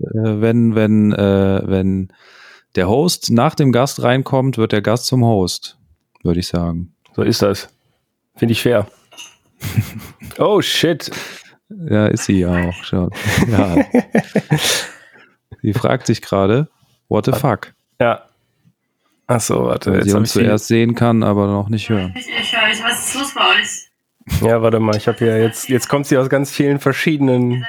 äh, wenn, wenn, äh, wenn der Host nach dem Gast reinkommt, wird der Gast zum Host, würde ich sagen. So ist das. Finde ich fair. oh shit. Ja, ist sie ja auch schon. Ja. sie fragt sich gerade, what the fuck? Ja. Achso, warte. Weil sie uns zuerst sehen kann, aber noch nicht hören. Ich, ich höre euch. Was ist los bei euch? Ja, warte mal, ich habe ja jetzt, jetzt kommt sie aus ganz vielen verschiedenen.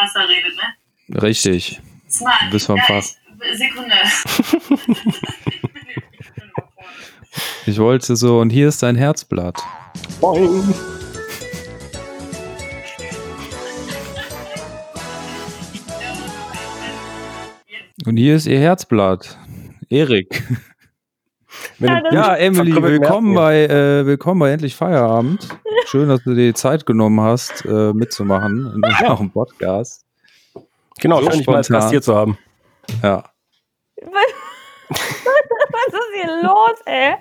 Senktaster redet, ne? Richtig. Smart. Du bist vom ja, Fach. Ich, Sekunde. Ich wollte so, und hier ist dein Herzblatt. Boing. Und hier ist ihr Herzblatt. Erik. Ja, Ja, Emily, willkommen bei, äh, willkommen bei Endlich Feierabend. Schön, dass du dir die Zeit genommen hast, äh, mitzumachen in unserem Podcast. Genau, So schön, dich mal als. Gast hier zu haben. Ja. Was ist hier los, ey?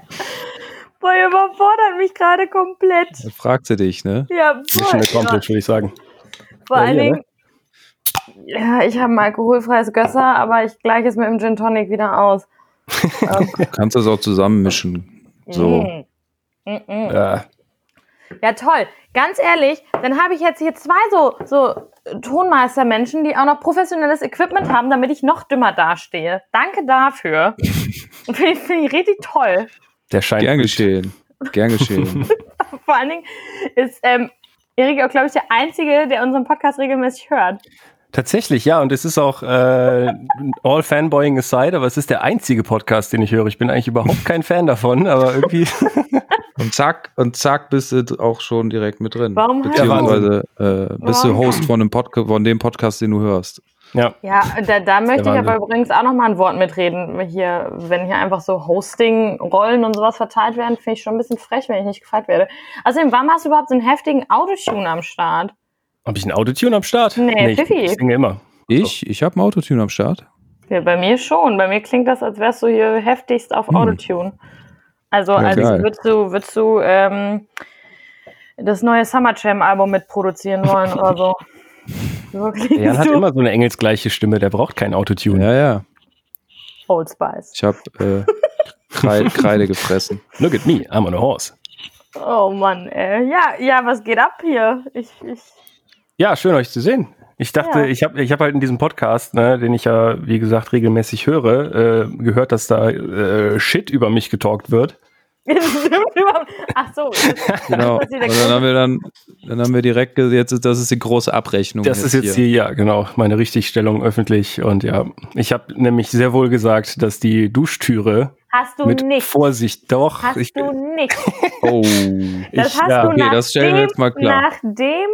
Boah, ihr überfordert mich gerade komplett. Da fragt sie dich, ne? Ja, Mission voll. accomplished, würde ich sagen. Vor Ja, allen hier, Dingen, ja, ich habe ein alkoholfreies Gösser, aber ich gleiche es mit dem Gin Tonic wieder aus. Du kannst das auch zusammenmischen. So. Mm. Mm, mm. Ja. Ja, toll. Ganz ehrlich, dann habe ich jetzt hier zwei so, so Tonmeistermenschen, die auch noch professionelles Equipment haben, damit ich noch dümmer dastehe. Danke dafür. Finde ich, find ich richtig toll. Der scheint. Gern geschehen. Gern geschehen. Vor allen Dingen ist ähm, Erik auch, glaube ich, der Einzige, der unseren Podcast regelmäßig hört. Tatsächlich, ja, und es ist auch äh, all Fanboying aside, aber es ist der einzige Podcast, den ich höre. Ich bin eigentlich überhaupt kein Fan davon, aber irgendwie. Und zack, und zack, bist du auch schon direkt mit drin. Warum Beziehungsweise äh, bist du Warum? Host von, dem Podca von dem Podcast, den du hörst. ja. Ja, da, da möchte ich aber übrigens auch noch mal ein Wort mitreden. Hier, wenn hier einfach so Hosting-Rollen und sowas verteilt werden, finde ich schon ein bisschen frech, wenn ich nicht gefragt werde. Außerdem, warum hast du überhaupt so einen heftigen Autotune am Start? Habe ich ein Autotune am Start? Nee, ich, Pfiffi. ich singe immer. Ich, ich habe ein Autotune am Start. Ja, bei mir schon. Bei mir klingt das, als wärst du hier heftigst auf Hm. Autotune. Also, Ja, als geil. würdest du, würdest du ähm, das neue Summer Jam Album mitproduzieren wollen oder so. So Der Jan hat du. immer so eine engelsgleiche Stimme, der braucht kein Autotune. Ja, ja. Old Spice. Ich habe äh, Kreide, Kreide gefressen. Look at me, I'm on a horse. Oh Mann, ey. Ja, ja, was geht ab hier? Ich, ich, Ja, schön euch zu sehen. Ich dachte, Ja. ich habe ich hab halt in diesem Podcast, ne, den ich ja, wie gesagt, regelmäßig höre, äh, gehört, dass da äh, Shit über mich getalkt wird. Ach so. Genau. Das Und dann haben wir dann, dann haben wir direkt, jetzt das ist die große Abrechnung. Das ist jetzt hier, ja, genau, meine Richtigstellung öffentlich. Und ja, ich habe nämlich sehr wohl gesagt, dass die Duschtüre Hast du mit nicht. Vorsicht, doch, Hast ich, du nicht. Oh. Das ich, hast ja, du okay, nachdem, das stellen wir jetzt mal klar. nachdem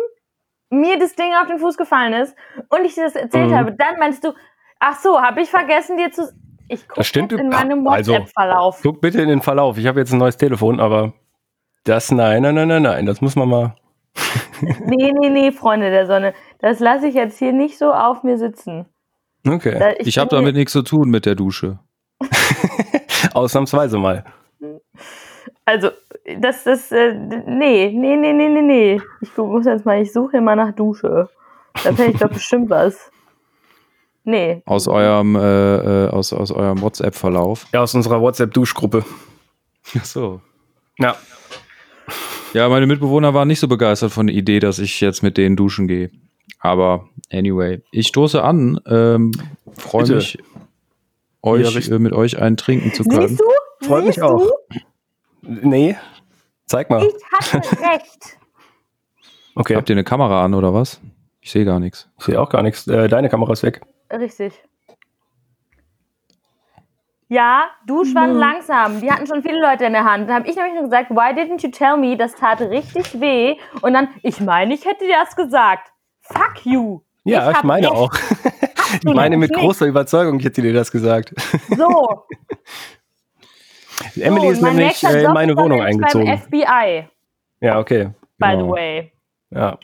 mir das Ding auf den Fuß gefallen ist und ich dir das erzählt Mhm. habe, dann meinst du, ach so, habe ich vergessen dir zu... Ich gucke Das stimmt in meinem also- WhatsApp-Verlauf. Guck bitte in den Verlauf. Ich habe jetzt ein neues Telefon, aber das, nein, nein, nein, nein, nein, das muss man mal. Nee, nee, nee, Freunde der Sonne. Das lasse ich jetzt hier nicht so auf mir sitzen. Okay. Da- Ich habe bin damit nichts zu tun mit der Dusche. Ausnahmsweise mal. Also, das, das, äh, nee, nee, nee, nee, nee, nee. Ich muss jetzt mal, ich suche hier mal nach Dusche. Da finde ich doch bestimmt was. Nee. Aus eurem, äh, äh, aus, aus eurem WhatsApp-Verlauf. Ja, aus unserer WhatsApp-Duschgruppe. Ach so. Ja. Ja, meine Mitbewohner waren nicht so begeistert von der Idee, dass ich jetzt mit denen duschen gehe. Aber anyway, ich stoße an. Ähm, Freue mich, Ja, euch richtig. äh, mit euch einen trinken zu können. Siehst du? Freut mich auch. Du? Nee. Zeig mal. Ich hatte recht. Okay. Habt ihr eine Kamera an oder was? Ich sehe gar nichts. Ich sehe auch gar nichts. Äh, deine Kamera ist weg. Richtig. Ja, Duschwanne langsam. Die hatten schon viele Leute in der Hand. Dann habe ich nämlich nur gesagt, why didn't you tell me? Das tat richtig weh. Und dann, ich meine, ich hätte dir das gesagt. Fuck you. Ja, ich, hab meine recht. auch. du ich meine mit nicht. großer Überzeugung, ich hätte dir das gesagt. So. Emily so, ist mein nämlich äh, in Job meine ist dann Wohnung eingezogen. Beim FBI, Ja, okay. by Genau. the way. Ja.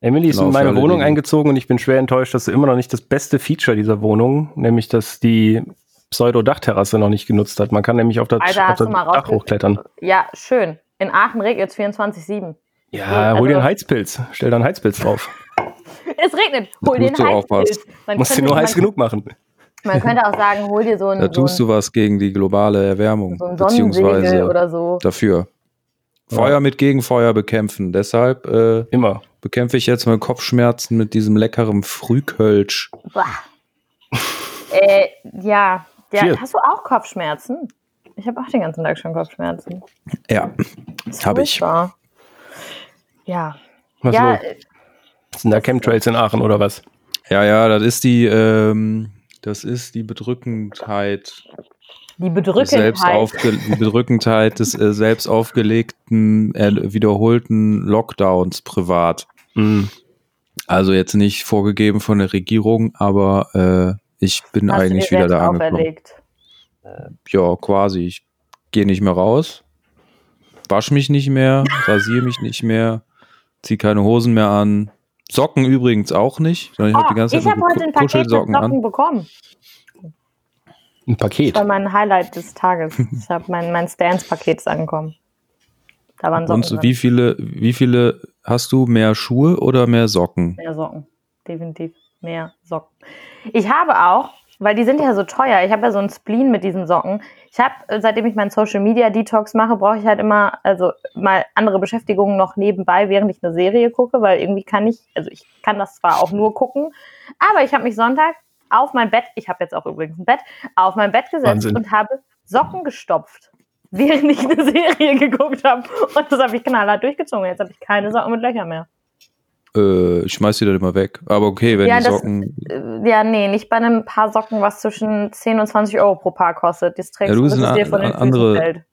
Emily ist Genau, in meine Wohnung die- eingezogen und ich bin schwer enttäuscht, dass du immer noch nicht das beste Feature dieser Wohnung, nämlich dass die Pseudo-Dachterrasse noch nicht genutzt hat. Man kann nämlich auf das, Alter, auf das Dach hochklettern. Ja, schön. In Aachen regnet es 24-7. Ja, Also- hol dir einen Heizpilz. Stell da einen Heizpilz drauf. Es regnet. Hol dir einen. Heizpilz. Man Musst du könnte- nur heiß genug machen. Man könnte auch sagen, hol dir so ein, Da so tust ein, du was gegen die globale Erwärmung, so ein beziehungsweise oder so. dafür. Ja. Feuer mit Gegenfeuer bekämpfen. Deshalb äh, Immer. bekämpfe ich jetzt meine Kopfschmerzen mit diesem leckeren Frühkölsch. Äh, ja. ja. Hast du auch Kopfschmerzen? Ich habe auch den ganzen Tag schon Kopfschmerzen. Ja, Ist Hab ich. furchtbar. Ja. Was ja, los? Sind da Chemtrails in Aachen oder was? ja, ja, das ist die, ähm, das ist die Bedrückendheit, die des Bedrückendheit. die Bedrückendheit des äh, selbst aufgelegten, äh, wiederholten Lockdowns privat. Mhm. Also jetzt nicht vorgegeben von der Regierung, aber äh, ich bin Hast du eigentlich dir wieder da angekommen. auferlegt. Ja, quasi. Ich gehe nicht mehr raus, wasch mich nicht mehr, rasiere mich nicht mehr, zieh keine Hosen mehr an. Socken übrigens auch nicht, ich habe die ganze ich Zeit habe nur heute ein Paket mit Socken an. bekommen. Ein Paket. Das war mein Highlight des Tages. Ich habe mein, mein Stance-Paket ist angekommen. Da waren Socken Und so, drin. wie viele, wie viele hast du mehr Schuhe oder mehr Socken? Mehr Socken. Definitiv mehr Socken. Ich habe auch, weil die sind ja so teuer, ich habe ja so einen Spleen mit diesen Socken. Ich habe, äh, seitdem ich meinen Social Media Detox mache, brauche ich halt immer, also mal andere Beschäftigungen noch nebenbei, während ich eine Serie gucke, weil irgendwie kann ich, also ich kann das zwar auch nur gucken, aber ich habe mich Sonntag auf mein Bett, ich habe jetzt auch übrigens ein Bett, auf mein Bett gesetzt Wahnsinn. und habe Socken gestopft. Während ich eine Serie geguckt habe. Und das habe ich knallhart durchgezogen. Jetzt habe ich keine Socken mit Löchern mehr. Äh, ich schmeiß die dann immer weg. Aber okay, wenn Ja, die das- Socken. Äh, Ja, nee, nicht bei einem Paar Socken, was zwischen 10 und 20 Euro pro Paar kostet. Das trägst Ja, du bist eine dir von den andere- Füßen fällt.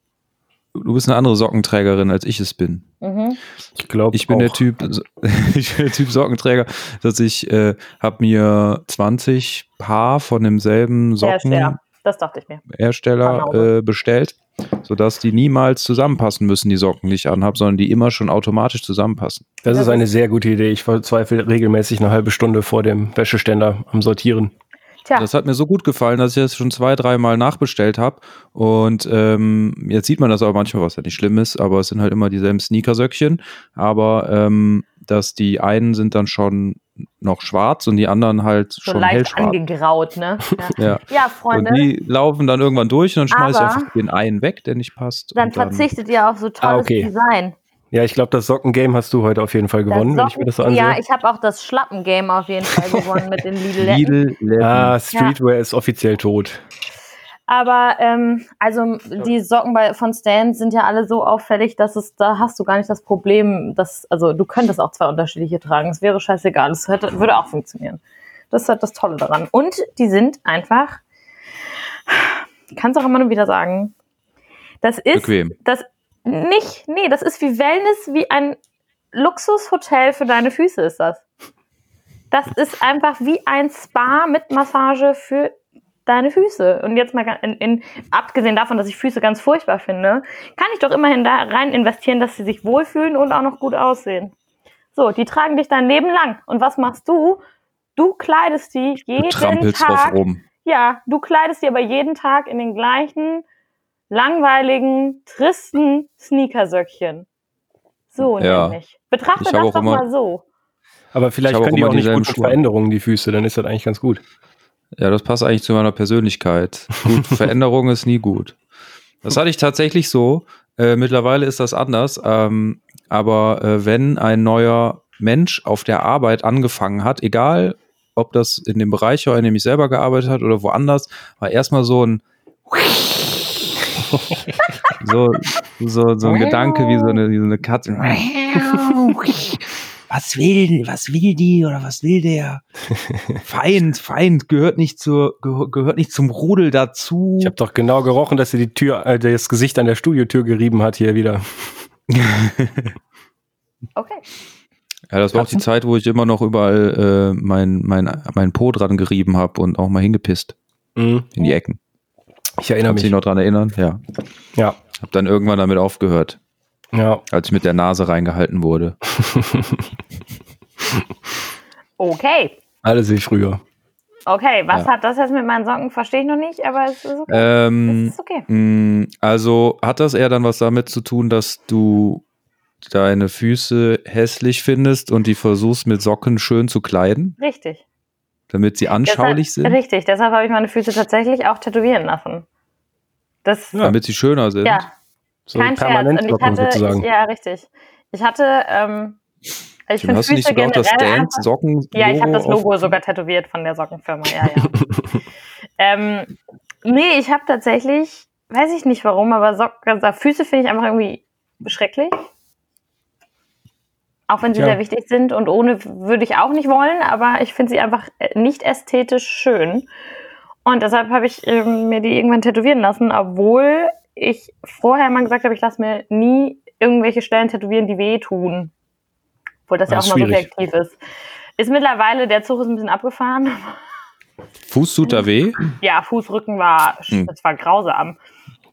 Du bist eine andere Sockenträgerin, als ich es bin. Mhm. Ich glaube Ich bin der Typ, ich bin der Typ Sockenträger, dass ich äh, habe mir 20 Paar von demselben schwer. Sockenhersteller Das dachte ich mir. Genau. äh, bestellt, sodass die niemals zusammenpassen müssen, die Socken, die ich anhabe, sondern die immer schon automatisch zusammenpassen. Das ist eine sehr gute Idee. Ich verzweifle regelmäßig eine halbe Stunde vor dem Wäscheständer am Sortieren. Tja, Das hat mir so gut gefallen, dass ich das schon zwei, dreimal nachbestellt habe. Und ähm, jetzt sieht man das aber manchmal, was ja nicht schlimm ist, aber es sind halt immer dieselben Sneakersöckchen. Aber ähm, dass die einen sind dann schon noch schwarz und die anderen halt so schon leicht hellschwarz. angegraut, ne? Ja, Ja. ja Und Freunde, die laufen dann irgendwann durch und dann schmeiße ich einfach den einen weg, der nicht passt. dann und verzichtet ihr auf so tolles Ah, okay. Design. Ja, ich glaube, das Socken-Game hast du heute auf jeden Fall gewonnen, wenn ich mir das so ansehe. ja, ich habe auch das Schlappen-Game auf jeden Fall gewonnen mit den Lidl. Lidl, ah, Streetwear ist offiziell tot. Aber ähm, also die Socken bei, von Stan sind ja alle so auffällig, dass es, da hast du gar nicht das Problem, dass, also du könntest auch zwei unterschiedliche tragen. Es wäre scheißegal. Das hätte, würde auch funktionieren. Das ist halt das Tolle daran. Und die sind einfach, kannst auch immer nur wieder sagen, das ist Bequem. das nicht, nee, das ist wie Wellness, wie ein Luxushotel für deine Füße ist das. Das ist einfach wie ein Spa mit Massage für deine Füße. Und jetzt mal in, in, abgesehen davon, dass ich Füße ganz furchtbar finde, kann ich doch immerhin da rein investieren, dass sie sich wohlfühlen und auch noch gut aussehen. So, die tragen dich dein Leben lang. Und was machst du? Du kleidest die Du jeden trampelst drauf Tag. rum. Ja, du kleidest dir aber jeden Tag in den gleichen langweiligen, tristen Sneakersöckchen. So Ja. nämlich. Betrachte Ich habe das doch immer- mal so. Aber vielleicht Ich habe können auch die auch nicht gut. Veränderungen, die Füße, dann ist das eigentlich ganz gut. Ja, das passt eigentlich zu meiner Persönlichkeit. Gut, Veränderung ist nie gut. Das hatte ich tatsächlich so. Äh, mittlerweile ist das anders. Ähm, aber äh, wenn ein neuer Mensch auf der Arbeit angefangen hat, egal ob das in dem Bereich war, in dem ich selber gearbeitet hat oder woanders, war erstmal so ein so, so, so ein Gedanke wie so eine, wie so eine Katze. Was will, was will die oder was will der? Feind, Feind gehört nicht zur, gehö- gehört nicht zum Rudel dazu. Ich habe doch genau gerochen, dass sie die Tür, äh, das Gesicht an der Studiotür gerieben hat hier wieder. Okay. ja, das war auch die Zeit, wo ich immer noch überall äh, mein, mein, mein Po dran gerieben habe und auch mal hingepisst Mhm. in die Ecken. Ich erinnere Kannst du dich mich. noch dran erinnern? Ja. Ja, Hab dann irgendwann damit aufgehört, ja. als ich mit der Nase reingehalten wurde. Okay. Alles wie früher. Okay, was Ja. hat das jetzt mit meinen Socken? Verstehe ich noch nicht, aber es ist okay. Ähm, es ist okay. mh, also hat das eher dann was damit zu tun, dass du deine Füße hässlich findest und die versuchst mit Socken schön zu kleiden, Richtig. Damit sie anschaulich Deshalb, sind, Richtig, deshalb habe ich meine Füße tatsächlich auch tätowieren lassen. Das, ja, damit sie schöner sind. So kein Scherz. Und ich hatte, sozusagen. ich, ja, richtig. Ich hatte, ähm, ich Tim, finde hast du nicht Füße sogar auch das generell Dance Socken Ja, ich habe das Logo sogar tätowiert von der Sockenfirma, ja, ja. ähm, nee, ich habe tatsächlich, weiß ich nicht warum, aber Socken, also Füße finde ich einfach irgendwie schrecklich. Auch wenn sie Tja. sehr wichtig sind und ohne würde ich auch nicht wollen, aber ich finde sie einfach äh, nicht ästhetisch schön. Und deshalb habe ich ähm, mir die irgendwann tätowieren lassen, obwohl ich vorher mal gesagt habe, ich lasse mir nie irgendwelche Stellen tätowieren, die wehtun. Obwohl das ja Ah, auch mal subjektiv ist. Ist mittlerweile, der Zug ist ein bisschen abgefahren. Fuß tut da weh. Ja, Fußrücken war, Hm. das war grausam.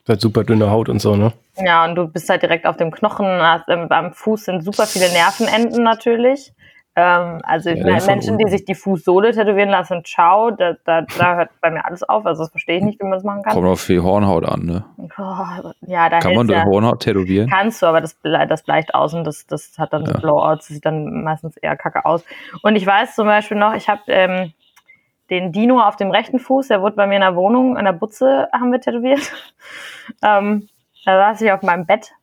Hat super dünne Haut und so, ne? Ja, und du bist halt direkt auf dem Knochen. Hast, ähm, am Fuß sind super viele Nervenenden natürlich. Ähm, also Ja, meine, Menschen, die sich die Fußsohle tätowieren lassen, ciao, da, da, da hört bei mir alles auf. Also das verstehe ich nicht, wie man das machen kann. Kommt auf die Hornhaut an, ne? Oh, ja, da Kann man die ja. Hornhaut tätowieren? Kannst du, aber das, das bleicht aus und das, das hat dann so Ja. Blowouts, das sieht dann meistens eher kacke aus. Und ich weiß zum Beispiel noch, ich habe ähm, den Dino auf dem rechten Fuß, der wurde bei mir in der Wohnung, in der Butze haben wir tätowiert. ähm, da saß ich auf meinem Bett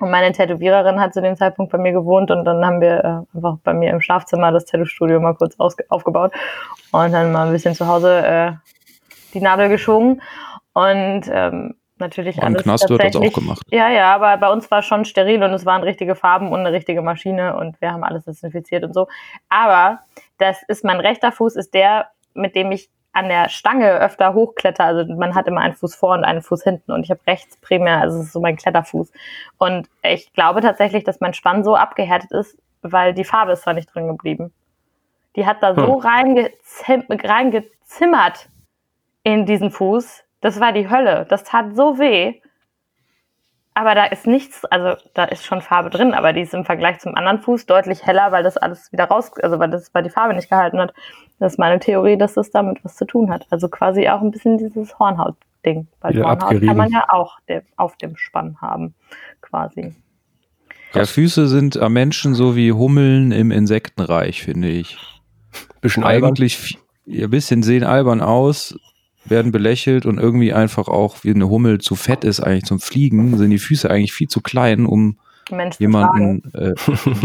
und meine Tätowiererin hat zu dem Zeitpunkt bei mir gewohnt und dann haben wir äh, einfach bei mir im Schlafzimmer das Tattoo-Studio mal kurz aufgebaut und dann mal ein bisschen zu Hause äh, die Nadel geschwungen und ähm, natürlich Im alles Knast wird das auch gemacht. ja, ja, aber bei uns war schon steril und es waren richtige Farben und eine richtige Maschine und wir haben alles desinfiziert und so. Aber das ist mein rechter Fuß, ist der, mit dem ich an der Stange öfter hochkletter. Also man hat immer einen Fuß vor und einen Fuß hinten und ich habe rechts primär, also es ist so mein Kletterfuß. Und ich glaube tatsächlich, dass mein Spann so abgehärtet ist, weil die Farbe ist zwar nicht drin geblieben. Die hat da so reingezim reingezimmert in diesen Fuß. Das war die Hölle. Das tat so weh. Aber da ist nichts, also da ist schon Farbe drin, aber die ist im Vergleich zum anderen Fuß deutlich heller, weil das alles wieder raus, also weil das, weil die Farbe nicht gehalten hat. Das ist meine Theorie, dass das damit was zu tun hat. Also quasi auch ein bisschen dieses Hornhaut-Ding. Weil Wieder Hornhaut abgerieben. kann man ja auch auf dem Spann haben, quasi. Ja, Füße sind am Menschen so wie Hummeln im Insektenreich, finde ich. Bisschen albern. Eigentlich ein bisschen sehen albern aus, werden belächelt und irgendwie einfach auch, wie eine Hummel zu fett ist eigentlich zum Fliegen, sind die Füße eigentlich viel zu klein, um Mensch zu tragen. jemanden, äh,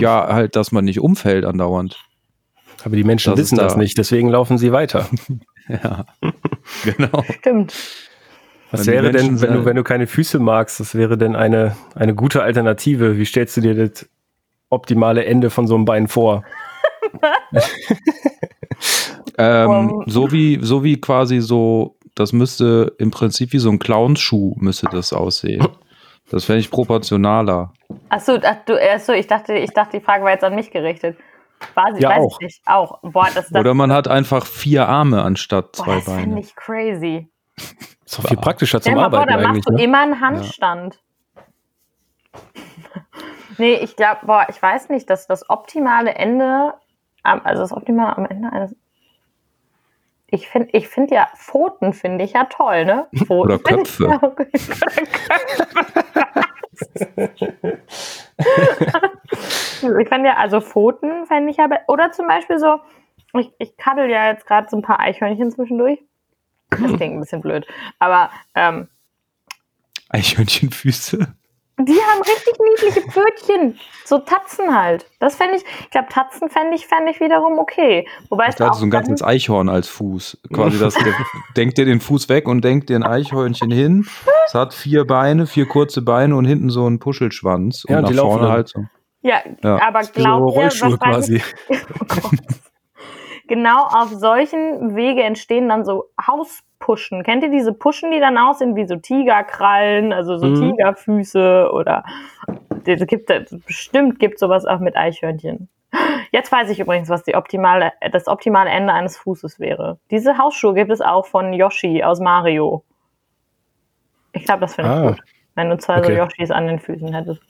ja, halt, dass man nicht umfällt andauernd. Aber die Menschen Das wissen da. das nicht, deswegen laufen sie weiter. Ja, genau. Stimmt. Was wäre denn, Menschen wenn du, wenn du keine Füße magst, das wäre denn eine, eine gute Alternative? Wie stellst du dir das optimale Ende von so einem Bein vor? Ähm, so wie, so wie quasi so, das müsste im Prinzip wie so ein Clownschuh müsste das aussehen. Das fände ich proportionaler. Achso, ach, du, achso, ich dachte, ich dachte, die Frage war jetzt an mich gerichtet. War sie, Ja, weiß auch. ich nicht. Auch. Boah, das, das, Oder man hat einfach vier Arme anstatt boah, zwei das finde Beine. ich crazy. Ist doch viel praktischer zum vor, Arbeiten da eigentlich. machst du Ne? immer einen Handstand. nee, ich glaube, boah, ich weiß nicht, dass das optimale Ende, also das optimale am Ende eines. Ich finde ich find ja, Pfoten finde ich ja toll, ne? Pfoten Oder Köpfe. ja- Oder Köpfe. ich fand ja, also Pfoten fände ich ja, oder zum Beispiel so, ich, ich kaddel ja jetzt gerade so ein paar Eichhörnchen zwischendurch. Das klingt ein bisschen blöd. Aber ähm, Eichhörnchenfüße. Die haben richtig niedliche Pfötchen. So Tatzen halt. Das fände ich, ich glaube, Tatzen fände ich, fände ich wiederum okay. Wobei es Da hat auch so ein ganzes Eichhorn als Fuß. Quasi das, der, denkt dir den Fuß weg und denkt dir ein Eichhörnchen hin. Es hat vier Beine, vier kurze Beine und hinten so einen Puschelschwanz. Ja, und und die nach laufen vorne halt so. ja, Ja. aber glaubt ihr, Rollschuhe quasi. genau auf solchen Wege entstehen dann so Hauspuschen. Kennt ihr diese Puschen, die dann aussehen wie so Tigerkrallen, also so Mhm. Tigerfüße oder es gibt bestimmt gibt sowas auch mit Eichhörnchen. Jetzt weiß ich übrigens, was die optimale, das optimale Ende eines Fußes wäre. Diese Hausschuhe gibt es auch von Yoshi aus Mario. Ich glaube, das finde ich Ah, gut. Wenn du zwei so okay. Yoshis an den Füßen hättest.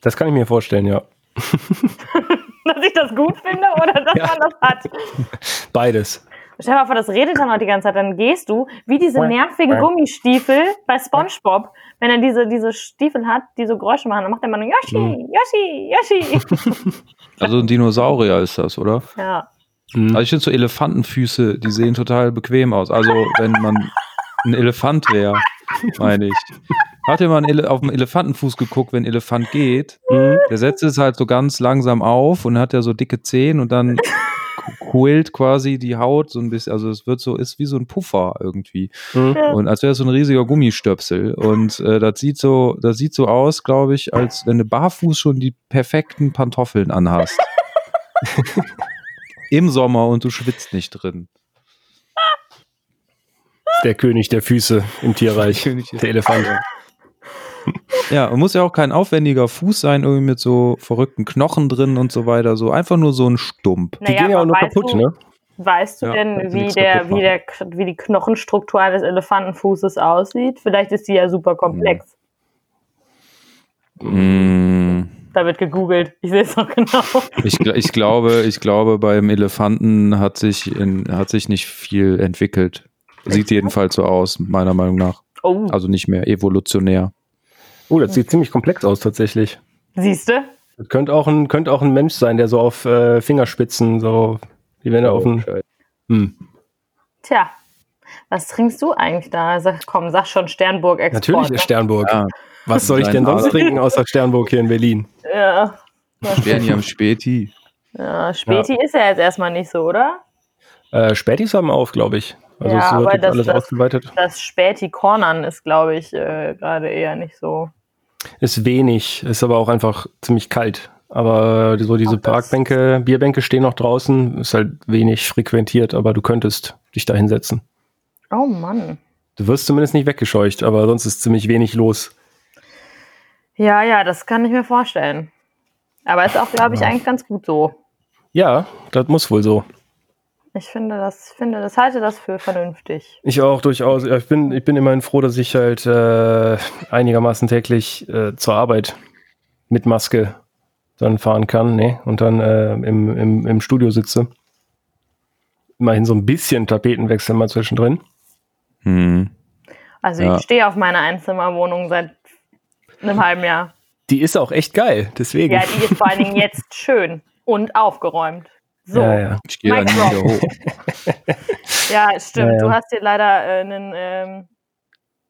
Das kann ich mir vorstellen, ja. Dass ich das gut finde oder dass Ja. man das hat. Beides. Stell dir mal vor, das redet dann auch die ganze Zeit. Dann gehst du wie diese nervigen Gummistiefel bei Spongebob. Wenn er diese, diese Stiefel hat, die so Geräusche machen, dann macht er immer nur Yoshi, Mhm. Yoshi, Yoshi. Also ein Dinosaurier ist das, oder? ja. Also ich finde so Elefantenfüße, die sehen total bequem aus. Also wenn man ein Elefant wäre, meine ich. Habt ihr mal einen Ele auf den Elefantenfuß geguckt, wenn ein Elefant geht? Mhm. Der setzt es halt so ganz langsam auf und hat ja so dicke Zehen und dann quillt quasi die Haut so ein bisschen. Also es wird so, ist wie so ein Puffer irgendwie. Mhm. Und als wäre es so ein riesiger Gummistöpsel. Und äh, das sieht so, das sieht so aus, glaube ich, als wenn du barfuß schon die perfekten Pantoffeln anhast. Im Sommer und du schwitzt nicht drin. Der König der Füße im Tierreich. König ist- der Elefant. Ja, und muss ja auch kein aufwendiger Fuß sein, irgendwie mit so verrückten Knochen drin und so weiter. So einfach nur so ein Stump. Die Naja, gehen ja auch nur weißt kaputt, du, ne? Weißt du Ja, denn, wie der, wie der, wie die Knochenstruktur eines Elefantenfußes aussieht? Vielleicht ist die ja super komplex. Mm, Da wird gegoogelt. Ich sehe es noch genau. ich, ich glaube, ich glaube, beim Elefanten hat sich, in, hat sich nicht viel entwickelt. Sieht jedenfalls so aus, meiner Meinung nach. Oh, Also nicht mehr evolutionär. Oh, das sieht ziemlich komplex aus tatsächlich. siehst du? Das könnte auch ein, könnte auch ein Mensch sein, der so auf äh, Fingerspitzen, so wie wenn er auf einen. Hm. Tja, was trinkst du eigentlich da? Sag, komm, sag schon Sternburg Export. Natürlich ist ne? Sternburg. Ja, Was soll ich denn sonst trinken außer Sternburg hier in Berlin? Ja. wären hier am Späti. ja, Späti ist ja jetzt erstmal nicht so, oder? Äh, Spätis haben auf, glaube ich. Also Ja, aber das- alles das- ausgeweitet. Das Späti Cornern ist, glaube ich, äh, gerade eher nicht so. Ist wenig, ist aber auch einfach ziemlich kalt. Aber so diese Parkbänke, Bierbänke stehen noch draußen, ist halt wenig frequentiert, aber du könntest dich da hinsetzen. Oh Mann. Du wirst zumindest nicht weggescheucht, aber sonst ist ziemlich wenig los. Ja, ja, das kann ich mir vorstellen. Aber ist auch, glaube ich, eigentlich ganz gut so. Ja, das muss wohl so. Ich finde das, finde das, halte das für vernünftig. Ich auch durchaus. Ich bin, ich bin immerhin froh, dass ich halt äh, einigermaßen täglich äh, zur Arbeit mit Maske dann fahren kann, ne? Und dann äh, im, im, im Studio sitze. Immerhin so ein bisschen Tapetenwechsel mal zwischendrin. Hm. Also Ja. ich stehe auf meiner Einzimmerwohnung seit einem halben Jahr. Die ist auch echt geil, deswegen. Ja, die ist vor allen Dingen jetzt schön und aufgeräumt. So, ja, ja, ja. Ich gehe da nie wieder hoch. stimmt. Ja, ja. Du hast dir leider äh, einen, ähm,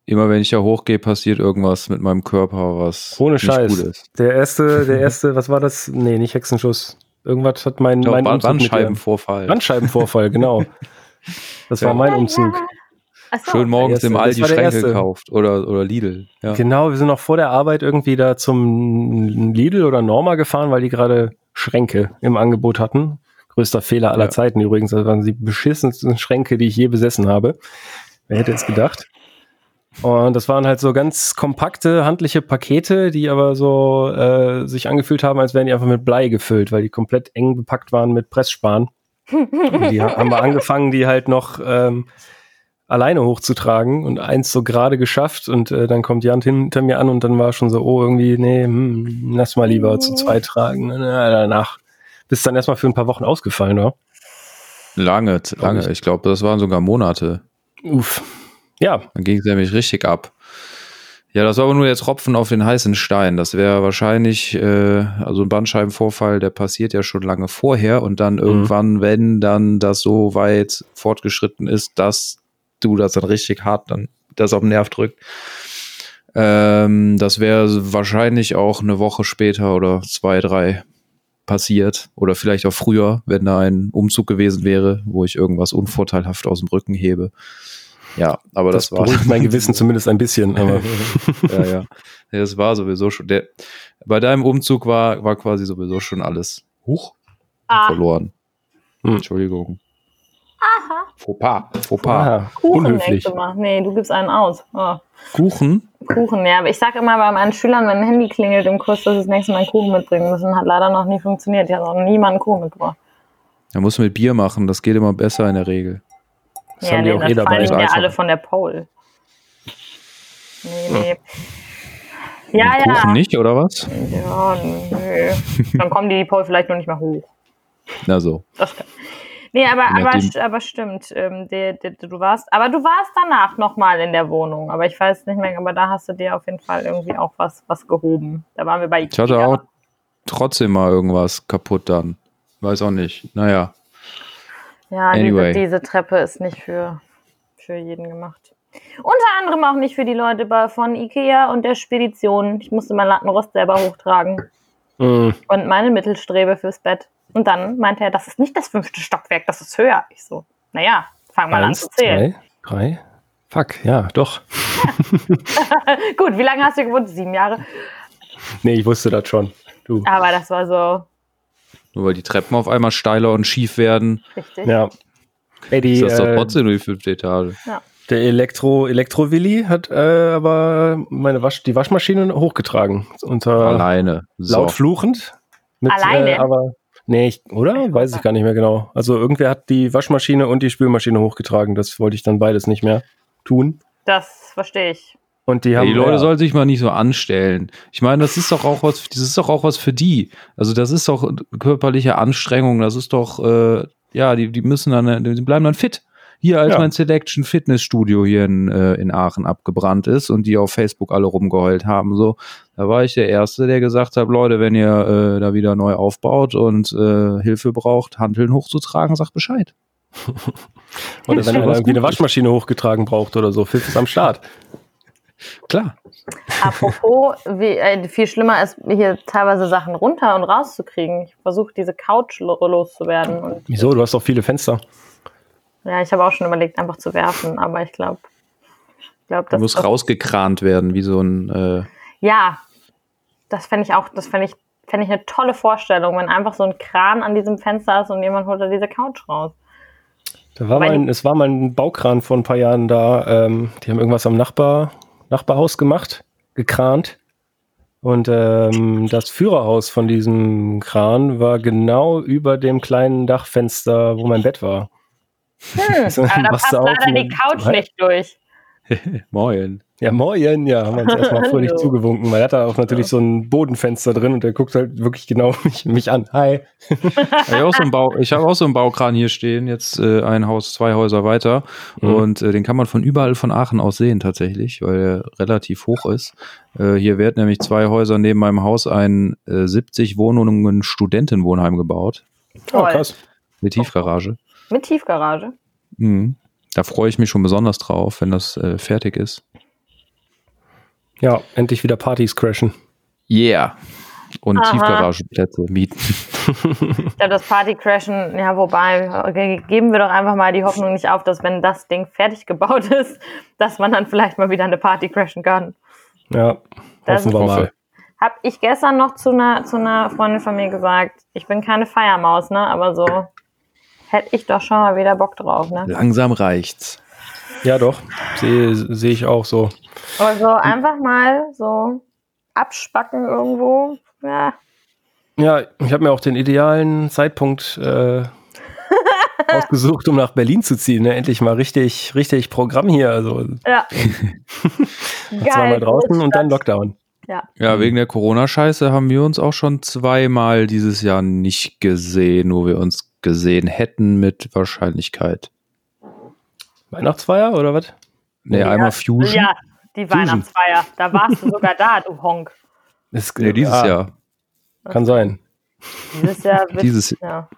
Immer wenn ich da hochgehe, passiert irgendwas mit meinem Körper, was Ohne nicht Scheiß. gut ist. Der erste, der erste, was war das? Nee, nicht Hexenschuss. Irgendwas hat mein, Ich glaub, mein Umzug Bandscheibenvorfall. Bandscheibenvorfall, genau. Das war Ja. mein Umzug. so, Schön morgens Der im erste, Aldi Schränke erste. gekauft. Oder, oder Lidl. Ja. Genau, wir sind noch vor der Arbeit irgendwie da zum Lidl oder Norma gefahren, weil die gerade Schränke im Angebot hatten. Größter Fehler aller Ja. Zeiten übrigens. Das waren die beschissensten Schränke, die ich je besessen habe. Wer hätte es gedacht? Und das waren halt so ganz kompakte, handliche Pakete, die aber so äh, sich angefühlt haben, als wären die einfach mit Blei gefüllt, weil die komplett eng bepackt waren mit Pressspan. Und die ha- haben wir angefangen, die halt noch ähm, alleine hochzutragen und eins so gerade geschafft und äh, dann kommt Jan hinter mir an und dann war schon so, oh, irgendwie, nee, hm, lass mal lieber zu zweit tragen. Na, danach bist dann erstmal für ein paar Wochen ausgefallen, oder? Lange, lange. ich. Glaube, das waren sogar Monate. Uff. Ja, Dann ging es nämlich richtig ab. Ja, das war aber nur der Tropfen auf den heißen Stein. Das wäre wahrscheinlich, äh, also ein Bandscheibenvorfall, der passiert ja schon lange vorher und dann irgendwann, wenn dann das so weit fortgeschritten ist, dass du das dann richtig hart dann das auf den Nerv drückt. Ähm, das wäre wahrscheinlich auch eine Woche später oder zwei, drei passiert oder vielleicht auch früher, wenn da ein Umzug gewesen wäre, wo ich irgendwas unvorteilhaft aus dem Rücken hebe. Ja, aber das, das, war beruhigt mein Gewissen zumindest ein bisschen, aber ja, ja. Ja, Das war sowieso schon. Der, bei deinem Umzug war, war quasi sowieso schon alles huch, ah, verloren. Hm. Entschuldigung. aha. Fauxpas. Fauxpas. Kuchen unhöflich. nächste Mal. Nee, du gibst einen aus. Oh. Kuchen? Kuchen, ja. Aber ich sage immer bei meinen Schülern, wenn ein Handy klingelt im Kurs, dass sie das nächste Mal einen Kuchen mitbringen müssen. Hat leider noch nie funktioniert. Ich habe noch niemand einen Kuchen mitgebracht. Da muss man mit Bier machen. Das geht immer besser in der Regel. Das haben die auch eh das dabei. fallen ist ja alle von der Pole. Nee, nee. Ja, Und Kuchen ja. nicht, oder was? Ja, nö. Dann kommen die Pole vielleicht noch nicht mehr hoch. Na so. Das kann. Nee, aber, aber, aber stimmt. Ähm, der, der, du warst, aber du warst danach nochmal in der Wohnung. Aber ich weiß nicht mehr, aber da hast du dir auf jeden Fall irgendwie auch was, was gehoben. Da waren wir bei Ich hatte auch trotzdem mal irgendwas kaputt dann. Weiß auch nicht. Naja. Ja, Anyway. diese, diese Treppe ist nicht für, für jeden gemacht. Unter anderem auch nicht für die Leute von Ikea und der Spedition. Ich musste mein Lattenrost selber hochtragen. Mhm. Und meine Mittelstrebe fürs Bett. Und dann meinte er, das ist nicht das fünfte Stockwerk, das ist höher. Ich so, naja, fang mal Eins, an zu zählen. zwei, drei. Fuck, ja, doch. Gut, wie lange hast du gewohnt? Sieben Jahre. Nee, ich wusste das schon. Du. Aber das war so Nur weil die Treppen auf einmal steiler und schief werden, richtig. Ja. Ey, die, ist das doch äh, trotzdem nur die fünfte Etage. Der Elektro, Elektro-Willi hat äh, aber meine Wasch, die Waschmaschine hochgetragen. Unter Alleine. So. laut fluchend. Mit, Alleine? Äh, aber, nee, ich, oder? Weiß ich gar nicht mehr genau. Also irgendwer hat die Waschmaschine und die Spülmaschine hochgetragen. Das wollte ich dann beides nicht mehr tun. Das verstehe ich. Und die Ja, haben. die Leute ja, sollen sich mal nicht so anstellen. Ich meine, das ist doch auch was, das ist doch auch was für die. Also das ist doch körperliche Anstrengung. Das ist doch, äh, ja, die, die müssen dann, die bleiben dann fit. Hier, als Ja. mein Selection Fitnessstudio hier in, äh, in Aachen abgebrannt ist und die auf Facebook alle rumgeheult haben, so, da war ich der Erste, der gesagt hat, Leute, wenn ihr äh, da wieder neu aufbaut und äh, Hilfe braucht, Handeln hochzutragen, sagt Bescheid. oder wenn was irgendwie eine. Waschmaschine hochgetragen braucht oder so. Pfiff ist am Start. Klar. Apropos, wie, äh, viel schlimmer ist, hier teilweise Sachen runter und rauszukriegen. Ich versuche diese Couch lo- loszuwerden. Wieso? Du hast doch viele Fenster. Ja, ich habe auch schon überlegt, einfach zu werfen, aber ich glaube, ich glaube, das musst das- rausgekrant werden, wie so ein, äh, Ja, das fände ich auch, das fände ich, fände ich eine tolle Vorstellung, wenn einfach so ein Kran an diesem Fenster ist und jemand holt da diese Couch raus. Da war Weil- mal ein, es war mal ein Baukran vor ein paar Jahren da. Ähm, die haben irgendwas am Nachbar, Nachbarhaus gemacht, gekrant. Und ähm, das Führerhaus von diesem Kran war genau über dem kleinen Dachfenster, wo mein Bett war. Hm, So, aber da passt auf leider die Couch nicht durch. Moin. Ja, moin, ja, haben wir uns erstmal fröhlich zugewunken, weil er hat da auch natürlich so ein Bodenfenster drin und der guckt halt wirklich genau mich, mich an. Hi. Ich habe auch, so hab auch so einen Baukran hier stehen, jetzt äh, ein Haus, zwei Häuser weiter. Mhm. Und äh, den kann man von überall von Aachen aus sehen tatsächlich, weil er relativ hoch ist. Äh, hier wird nämlich zwei Häuser neben meinem Haus ein äh, 70 Wohnungen Studentenwohnheim gebaut. Oh, krass. Mit Tiefgarage. Mit Tiefgarage. Mhm. Da freue ich mich schon besonders drauf, wenn das äh, fertig ist. Ja, endlich wieder Partys crashen. Yeah. Und Aha. Tiefgarageplätze mieten. Ich glaube, das Partycrashen, ja, wobei, ge- geben wir doch einfach mal die Hoffnung nicht auf, dass wenn das Ding fertig gebaut ist, dass man dann vielleicht mal wieder eine Party crashen kann. Ja, Das hoffen wir ist- mal. Hab ich gestern noch zu einer, zu einer Freundin von mir gesagt, ich bin keine Feiermaus, ne, aber so hätte ich doch schon mal wieder Bock drauf, ne. Langsam reicht's. Ja, doch. Sehe sehe ich auch so. Also einfach mal so abspacken irgendwo, ja. Ja, ich habe mir auch den idealen Zeitpunkt äh, ausgesucht, um nach Berlin zu ziehen. Ne? Endlich mal richtig, richtig Programm hier. Also Ja. zweimal draußen und dann. Lockdown. Ja. Ja, wegen der Corona-Scheiße haben wir uns auch schon zweimal dieses Jahr nicht gesehen, wo wir uns gesehen hätten mit Wahrscheinlichkeit. Weihnachtsfeier oder was? Nee, Ja. einmal Fusion. Ja, die Weihnachtsfeier. Da warst du sogar da, du Honk. Ist, Nee, dieses ja, Jahr. Kann sein. Dieses Jahr wird, Dieses, ja.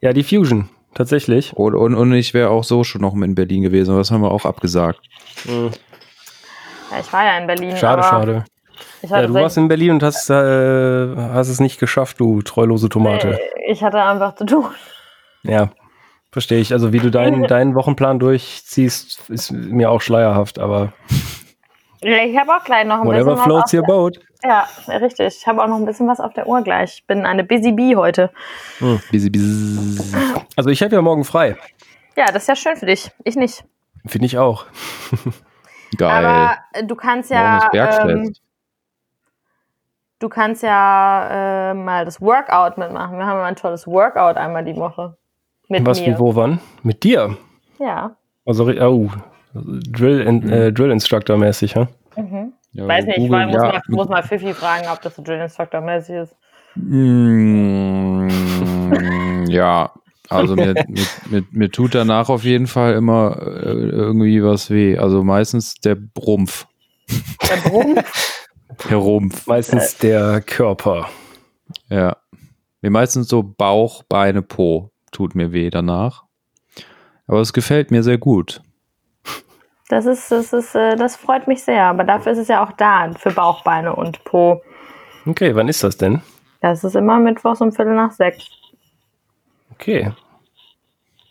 Ja, die Fusion, tatsächlich. und, und, und ich wäre auch so schon noch in Berlin gewesen, aber das haben wir auch abgesagt. ja, ich war ja in Berlin. Schade, aber schade. Ja, du warst in Berlin und hast, äh, hast es nicht geschafft, du treulose Tomate. ich hatte einfach zu tun. Ja, verstehe ich. Also wie du deinen, deinen Wochenplan durchziehst, ist mir auch schleierhaft, aber Ich habe auch gleich noch ein whatever bisschen was floats auf your der, boat. Ja, richtig. Ich habe auch noch ein bisschen was auf der Uhr gleich. Ich bin eine Busy Bee heute. Busy, busy. Also ich habe ja morgen frei. Ja, das ist ja schön für dich. Ich nicht. Finde ich auch. Geil. Aber äh, du kannst ja, ähm, du kannst ja äh, mal das Workout mitmachen. Wir haben ein tolles Workout einmal die Woche. Mit Was, mir. wie, wo, wann? Mit dir? Ja. Also, oh, Drill, in, äh, Drill Instructor mäßig, ja? Mhm. Ja, Weiß nicht, ich Google, war, muss, ja. mal, muss mal Fifi fragen, ob das so Drill Instructor mäßig ist. Mm, ja, Also mir, mir, mir, mir tut danach auf jeden Fall immer äh, irgendwie was weh. Also meistens der Rumpf. Der Brumpf. Der Rumpf. Meistens der Körper. Ja. Mir meistens so Bauch, Beine, Po tut mir weh danach. Aber es gefällt mir sehr gut. Das ist, das ist, äh, das freut mich sehr. Aber dafür ist es ja auch da, für Bauchbeine und Po. Okay, wann ist das denn? Das ist immer mittwochs um Viertel nach sechs. Okay.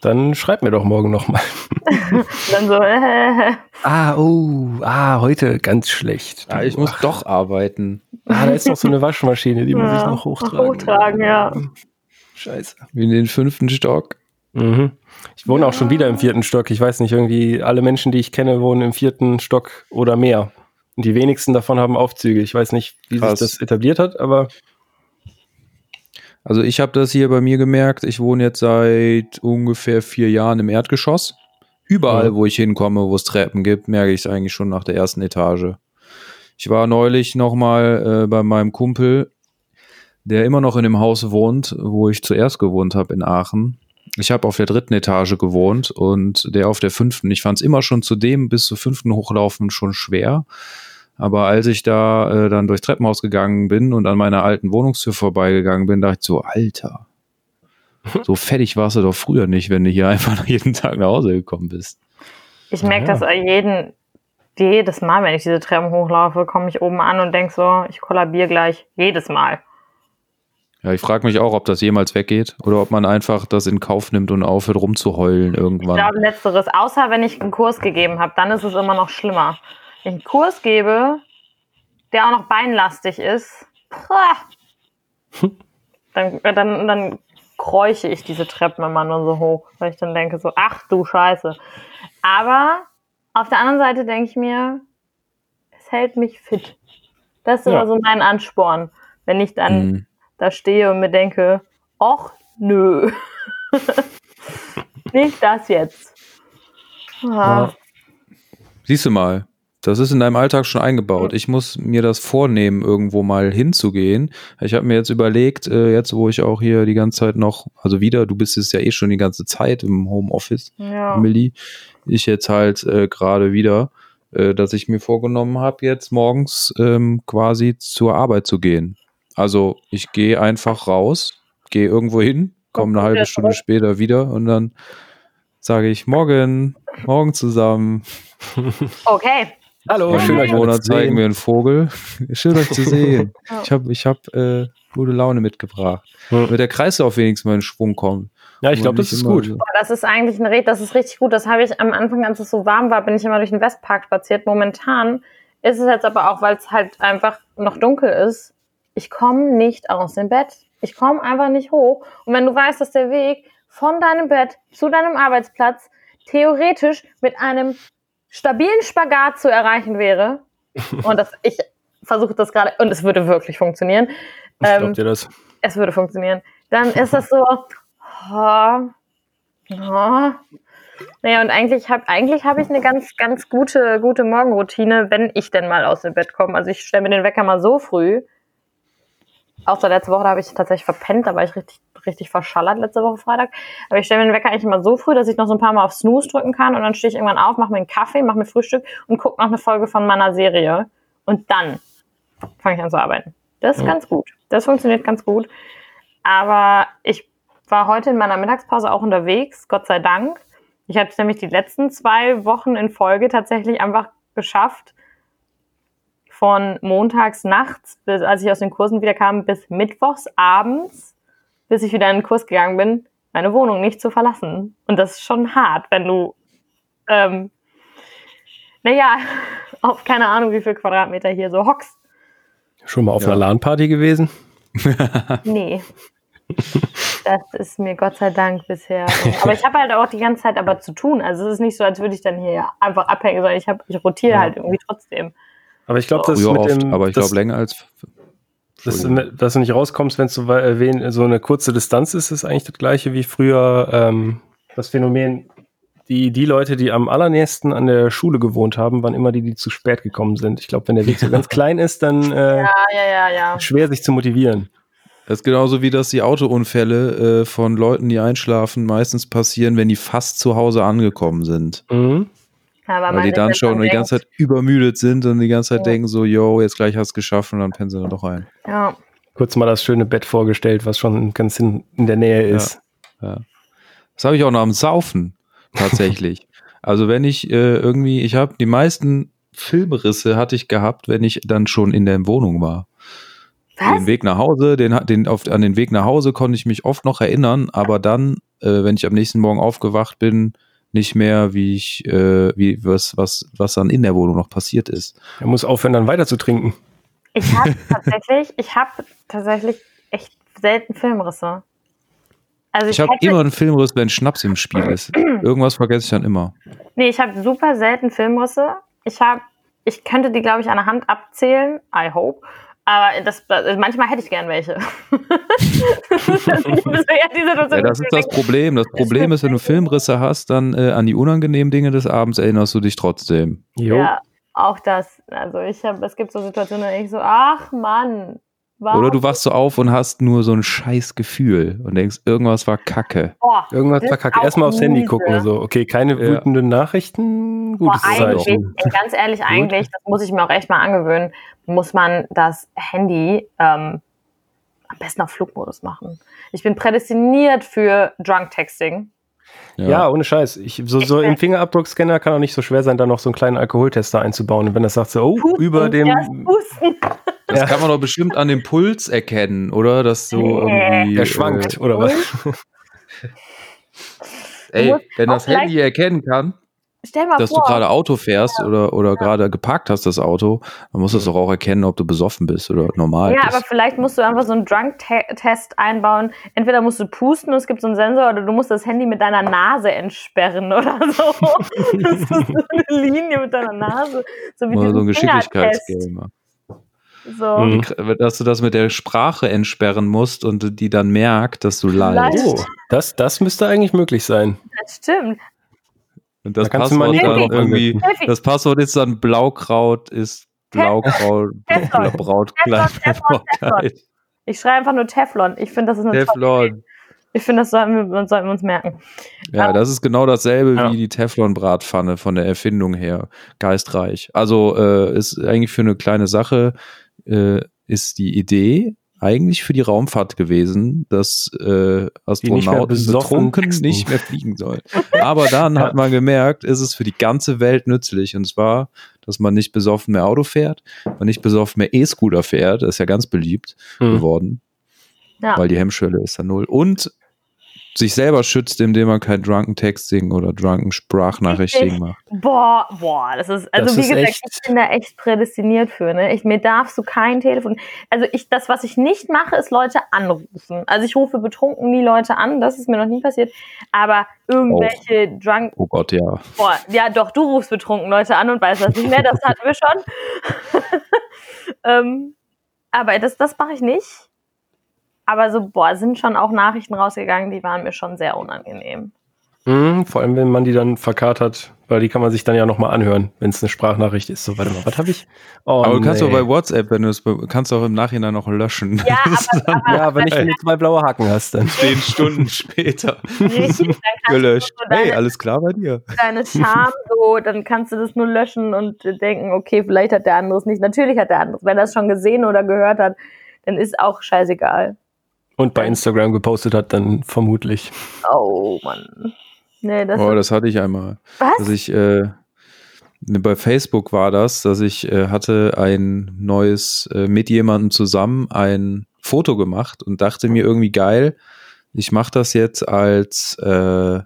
Dann schreib mir doch morgen nochmal. Dann so, äh, Ah, oh, ah, heute ganz schlecht. Ja, ich muss doch arbeiten. Ah, da ist noch so eine Waschmaschine, die muss ich noch hochtragen. hochtragen, ja. Scheiße. Wie in den fünften Stock. Mhm. Ich wohne auch schon wieder im vierten Stock. Ich weiß nicht, irgendwie alle Menschen, die ich kenne, wohnen im vierten Stock oder mehr. Und die wenigsten davon haben Aufzüge. Ich weiß nicht, wie Krass. sich das etabliert hat, aber Also ich habe das hier bei mir gemerkt. Ich wohne jetzt seit ungefähr vier Jahren im Erdgeschoss. Überall, Mhm. wo ich hinkomme, wo es Treppen gibt, merke ich es eigentlich schon nach der ersten Etage. Ich war neulich noch mal äh, bei meinem Kumpel, der immer noch in dem Haus wohnt, wo ich zuerst gewohnt habe in Aachen. Ich habe auf der dritten Etage gewohnt und der auf der fünften. Ich fand es immer schon zu dem bis zur fünften hochlaufen schon schwer. Aber als ich da äh, dann durchs Treppenhaus gegangen bin und an meiner alten Wohnungstür vorbeigegangen bin, dachte ich so, Alter, so fertig warst du doch früher nicht, wenn du hier einfach jeden Tag nach Hause gekommen bist. Ich merke Ja. das jeden, jedes Mal, wenn ich diese Treppen hochlaufe, komme ich oben an und denke so, ich kollabiere gleich. Jedes Mal. Ja, ich frage mich auch, ob das jemals weggeht oder ob man einfach das in Kauf nimmt und aufhört rumzuheulen Ich irgendwann. glaube, letzteres. Außer wenn ich einen Kurs gegeben habe, dann ist es immer noch schlimmer. Einen Kurs gebe, der auch noch beinlastig ist, dann, dann, dann kräuche ich diese Treppen immer nur so hoch, weil ich dann denke so, ach du Scheiße. Aber auf der anderen Seite denke ich mir, es hält mich fit. Das ist Ja. immer so mein Ansporn, wenn ich dann Mhm. da stehe und mir denke, ach nö. Nicht das jetzt. Ah, Ja. Siehst du mal, das ist in deinem Alltag schon eingebaut. Ich muss mir das vornehmen, irgendwo mal hinzugehen. Ich habe mir jetzt überlegt, äh, jetzt wo ich auch hier die ganze Zeit noch, also wieder, du bist es ja eh schon die ganze Zeit im Homeoffice, ja. Emily, ich jetzt halt äh, gerade wieder, äh, dass ich mir vorgenommen habe, jetzt morgens ähm, quasi zur Arbeit zu gehen. Also ich gehe einfach raus, gehe irgendwo hin, komme eine halbe Stunde später wieder und dann sage ich morgen, morgen zusammen. Okay. Hallo, schön euch zu zeigen sehen. mir einen Vogel. Schön euch zu sehen. Ja. Ich habe ich hab, äh, gute Laune mitgebracht. Damit der Kreislauf wenigstens mal in Schwung kommt. Ja, ich glaube, das ist gut. so- Boah, Das ist eigentlich ein Red, das ist richtig gut. Das habe ich am Anfang, als es so warm war, bin ich immer durch den Westpark spaziert. Momentan ist es jetzt aber auch, weil es halt einfach noch dunkel ist. Ich komme nicht aus dem Bett. Ich komme einfach nicht hoch. Und wenn du weißt, dass der Weg von deinem Bett zu deinem Arbeitsplatz theoretisch mit einem stabilen Spagat zu erreichen wäre, und das, ich versuche das gerade, und es würde wirklich funktionieren, Ich ähm, glaub dir das. es würde funktionieren, dann ist das so, oh, oh. Naja, und eigentlich habe eigentlich hab ich eine ganz, ganz gute, gute Morgenroutine, wenn ich denn mal aus dem Bett komme. Also ich stelle mir den Wecker mal so früh. Außer letzte Woche, da habe ich tatsächlich verpennt, da war ich richtig, richtig verschallert letzte Woche Freitag. Aber ich stelle mir den Wecker eigentlich immer so früh, dass ich noch so ein paar Mal auf Snooze drücken kann und dann stehe ich irgendwann auf, mache mir einen Kaffee, mache mir Frühstück und gucke noch eine Folge von meiner Serie. Und dann fange ich an zu arbeiten. Das ist Ja. ganz gut. Das funktioniert ganz gut. Aber ich war heute in meiner Mittagspause auch unterwegs, Gott sei Dank. Ich habe es nämlich die letzten zwei Wochen in Folge tatsächlich einfach geschafft, von montags nachts, bis als ich aus den Kursen wieder kam, bis mittwochs abends, bis ich wieder in den Kurs gegangen bin, meine Wohnung nicht zu verlassen. Und das ist schon hart, wenn du, ähm, naja, auf keine Ahnung, wie viel Quadratmeter hier so hockst. Schon mal auf Ja. einer LAN-Party gewesen? Nee. Das ist mir Gott sei Dank bisher. Aber ich habe halt auch die ganze Zeit aber zu tun. Also es ist nicht so, als würde ich dann hier einfach abhängen, sondern ich, hab, ich rotiere Ja. halt irgendwie trotzdem. Aber ich glaube, das Früher mit oft, dem, aber ich das, glaube länger als. dass, Entschuldigung. dass du nicht rauskommst, wenn es so, äh, wen- so eine kurze Distanz ist, ist eigentlich das gleiche wie früher ähm, das Phänomen. Die, die Leute, die am allernächsten an der Schule gewohnt haben, waren immer die, die zu spät gekommen sind. Ich glaube, wenn der Weg so ganz klein ist, dann äh, Ja, ja, ja, ja. schwer sich zu motivieren. Das ist genauso wie, dass die Autounfälle äh, von Leuten, die einschlafen, meistens passieren, wenn die fast zu Hause angekommen sind. Mhm. Aber Weil die dann schon die ganze Zeit übermüdet sind und die ganze Zeit Ja. denken so, yo, jetzt gleich hast du geschafft und dann pennen sie dann doch ein. Ja. Kurz mal das schöne Bett vorgestellt, was schon ganz in, in der Nähe ist. Das habe ich auch noch am Saufen, tatsächlich. also wenn ich äh, irgendwie, ich habe die meisten Filmrisse hatte ich gehabt, wenn ich dann schon in der Wohnung war. Was? Den Weg nach Hause, den, den, auf, an den Weg nach Hause konnte ich mich oft noch erinnern, aber dann, äh, wenn ich am nächsten Morgen aufgewacht bin, nicht mehr, wie ich, äh, wie was, was, was dann in der Wohnung noch passiert ist. Er muss aufhören, dann weiter zu trinken. Ich habe tatsächlich, ich habe tatsächlich echt selten Filmrisse. Also Ich habe hätte- immer einen Filmriss, wenn Schnaps im Spiel ist. Irgendwas vergesse ich dann immer. Nee, ich habe super selten Filmrisse. Ich habe, ich könnte die, glaube ich, an der Hand abzählen. I hope. Aber das, also manchmal hätte ich gern welche. das ist Situation, Ja, das ist das Problem. Das Problem ist, wenn du Filmrisse hast, dann äh, an die unangenehmen Dinge des Abends erinnerst du dich trotzdem. Jo. Ja, auch das. Also ich habe, es gibt so Situationen, da denke ich so, ach Mann. Warum? Oder du wachst so auf und hast nur so ein scheiß Gefühl und denkst, irgendwas war kacke. Boah, Irgendwas verkackt. auch Erstmal aufs Handy gucken. So, okay, keine Ja. wütenden Nachrichten. Boah, Gutes eigentlich, Zeichen. ey, ganz ehrlich, eigentlich, das muss ich mir auch echt mal angewöhnen, muss man das Handy ähm, am besten auf Flugmodus machen. Ich bin prädestiniert für Drunk Texting. Ja. ohne Scheiß. Ich, so, so im Fingerabdruckscanner kann auch nicht so schwer sein, da noch so einen kleinen Alkoholtester einzubauen. Und wenn das sagt so, oh, Pusten, über dem. erst pusten. Das Ja. kann man doch bestimmt an dem Puls erkennen, oder? Dass so irgendwie. Der schwankt, oder was? Äh, ey, Du musst wenn das Handy erkennen kann, Stell mal dass du vor, gerade Auto fährst oder, oder gerade geparkt hast, das Auto, dann muss das doch auch erkennen, ob du besoffen bist oder normal ja, bist. aber vielleicht musst du einfach so einen Drunk-Test einbauen. Entweder musst du pusten und es gibt so einen Sensor oder du musst das Handy mit deiner Nase entsperren oder so. das ist so eine Linie mit deiner Nase. So wie Oder so ein. Geschicklichkeitsgame. So. Mhm. Dass du das mit der Sprache entsperren musst und die dann merkt, dass du leidest. Oh, das, das müsste eigentlich möglich sein. Das stimmt. Und das Da Passwort dann irgendwie, das Passwort ist dann Blaukraut ist Blaukraut, Teflon. Brautkleid. Teflon, Teflon. Ich schreibe einfach nur Teflon. Ich finde, das ist eine tolle Idee. Teflon. Ich finde, das sollten wir, sollten wir uns merken. Ja, das ist genau dasselbe Ja. wie die Teflon-Bratpfanne von der Erfindung her. Geistreich. Also äh, ist eigentlich für eine kleine Sache, äh, ist die Idee eigentlich für die Raumfahrt gewesen, dass äh, nicht Astronauten besoffen betrunken texten. nicht mehr fliegen sollen. Aber dann hat man gemerkt, ist es für die ganze Welt nützlich. Und zwar, dass man nicht besoffen mehr Auto fährt, man nicht besoffen mehr E-Scooter fährt, das ist ja ganz beliebt Hm. geworden Ja. weil die Hemmschwelle ist dann null. Und sich selber schützt, indem man kein Drunken Texting oder Drunken Sprachnachrichtigen Richtig. macht. Boah, boah, das ist, also Das wie ist gesagt, echt- ich bin da echt prädestiniert für, ne? Ich, mir darfst du kein Telefon. Also ich, das, was ich nicht mache, ist Leute anrufen. Also ich rufe betrunken nie Leute an, das ist mir noch nie passiert. Aber irgendwelche Drunk, Oh Gott, ja. boah, ja doch, du rufst betrunken Leute an und weißt das nicht mehr, das hatten wir schon. ähm, aber das, das mache ich nicht. Aber so, boah, sind schon auch Nachrichten rausgegangen, die waren mir schon sehr unangenehm. Mhm, vor allem, wenn man die dann verkatert, weil die kann man sich dann ja nochmal anhören, wenn es eine Sprachnachricht ist. So, warte mal, was habe ich? Oh, Aber du kannst nee. doch bei WhatsApp, wenn du es kannst auch im Nachhinein noch löschen. Ja, ist dann Ja, aber nicht, wenn du zwei blaue Haken hast, dann. zehn Stunden später Richtig, kannst gelöscht. du deine, Hey, alles klar bei dir? deine Scham so, dann kannst du das nur löschen und denken, okay, vielleicht hat der andere es nicht. Natürlich hat der andere es. Wenn er es schon gesehen oder gehört hat, dann ist auch scheißegal. Und bei Instagram gepostet hat, dann vermutlich. Oh Mann. Nee, das Oh, das hatte ich einmal. was? Dass ich, äh, ne, bei Facebook war das, dass ich äh, hatte ein neues, äh, mit jemandem zusammen ein Foto gemacht und dachte mir irgendwie geil, ich mache das jetzt als, äh,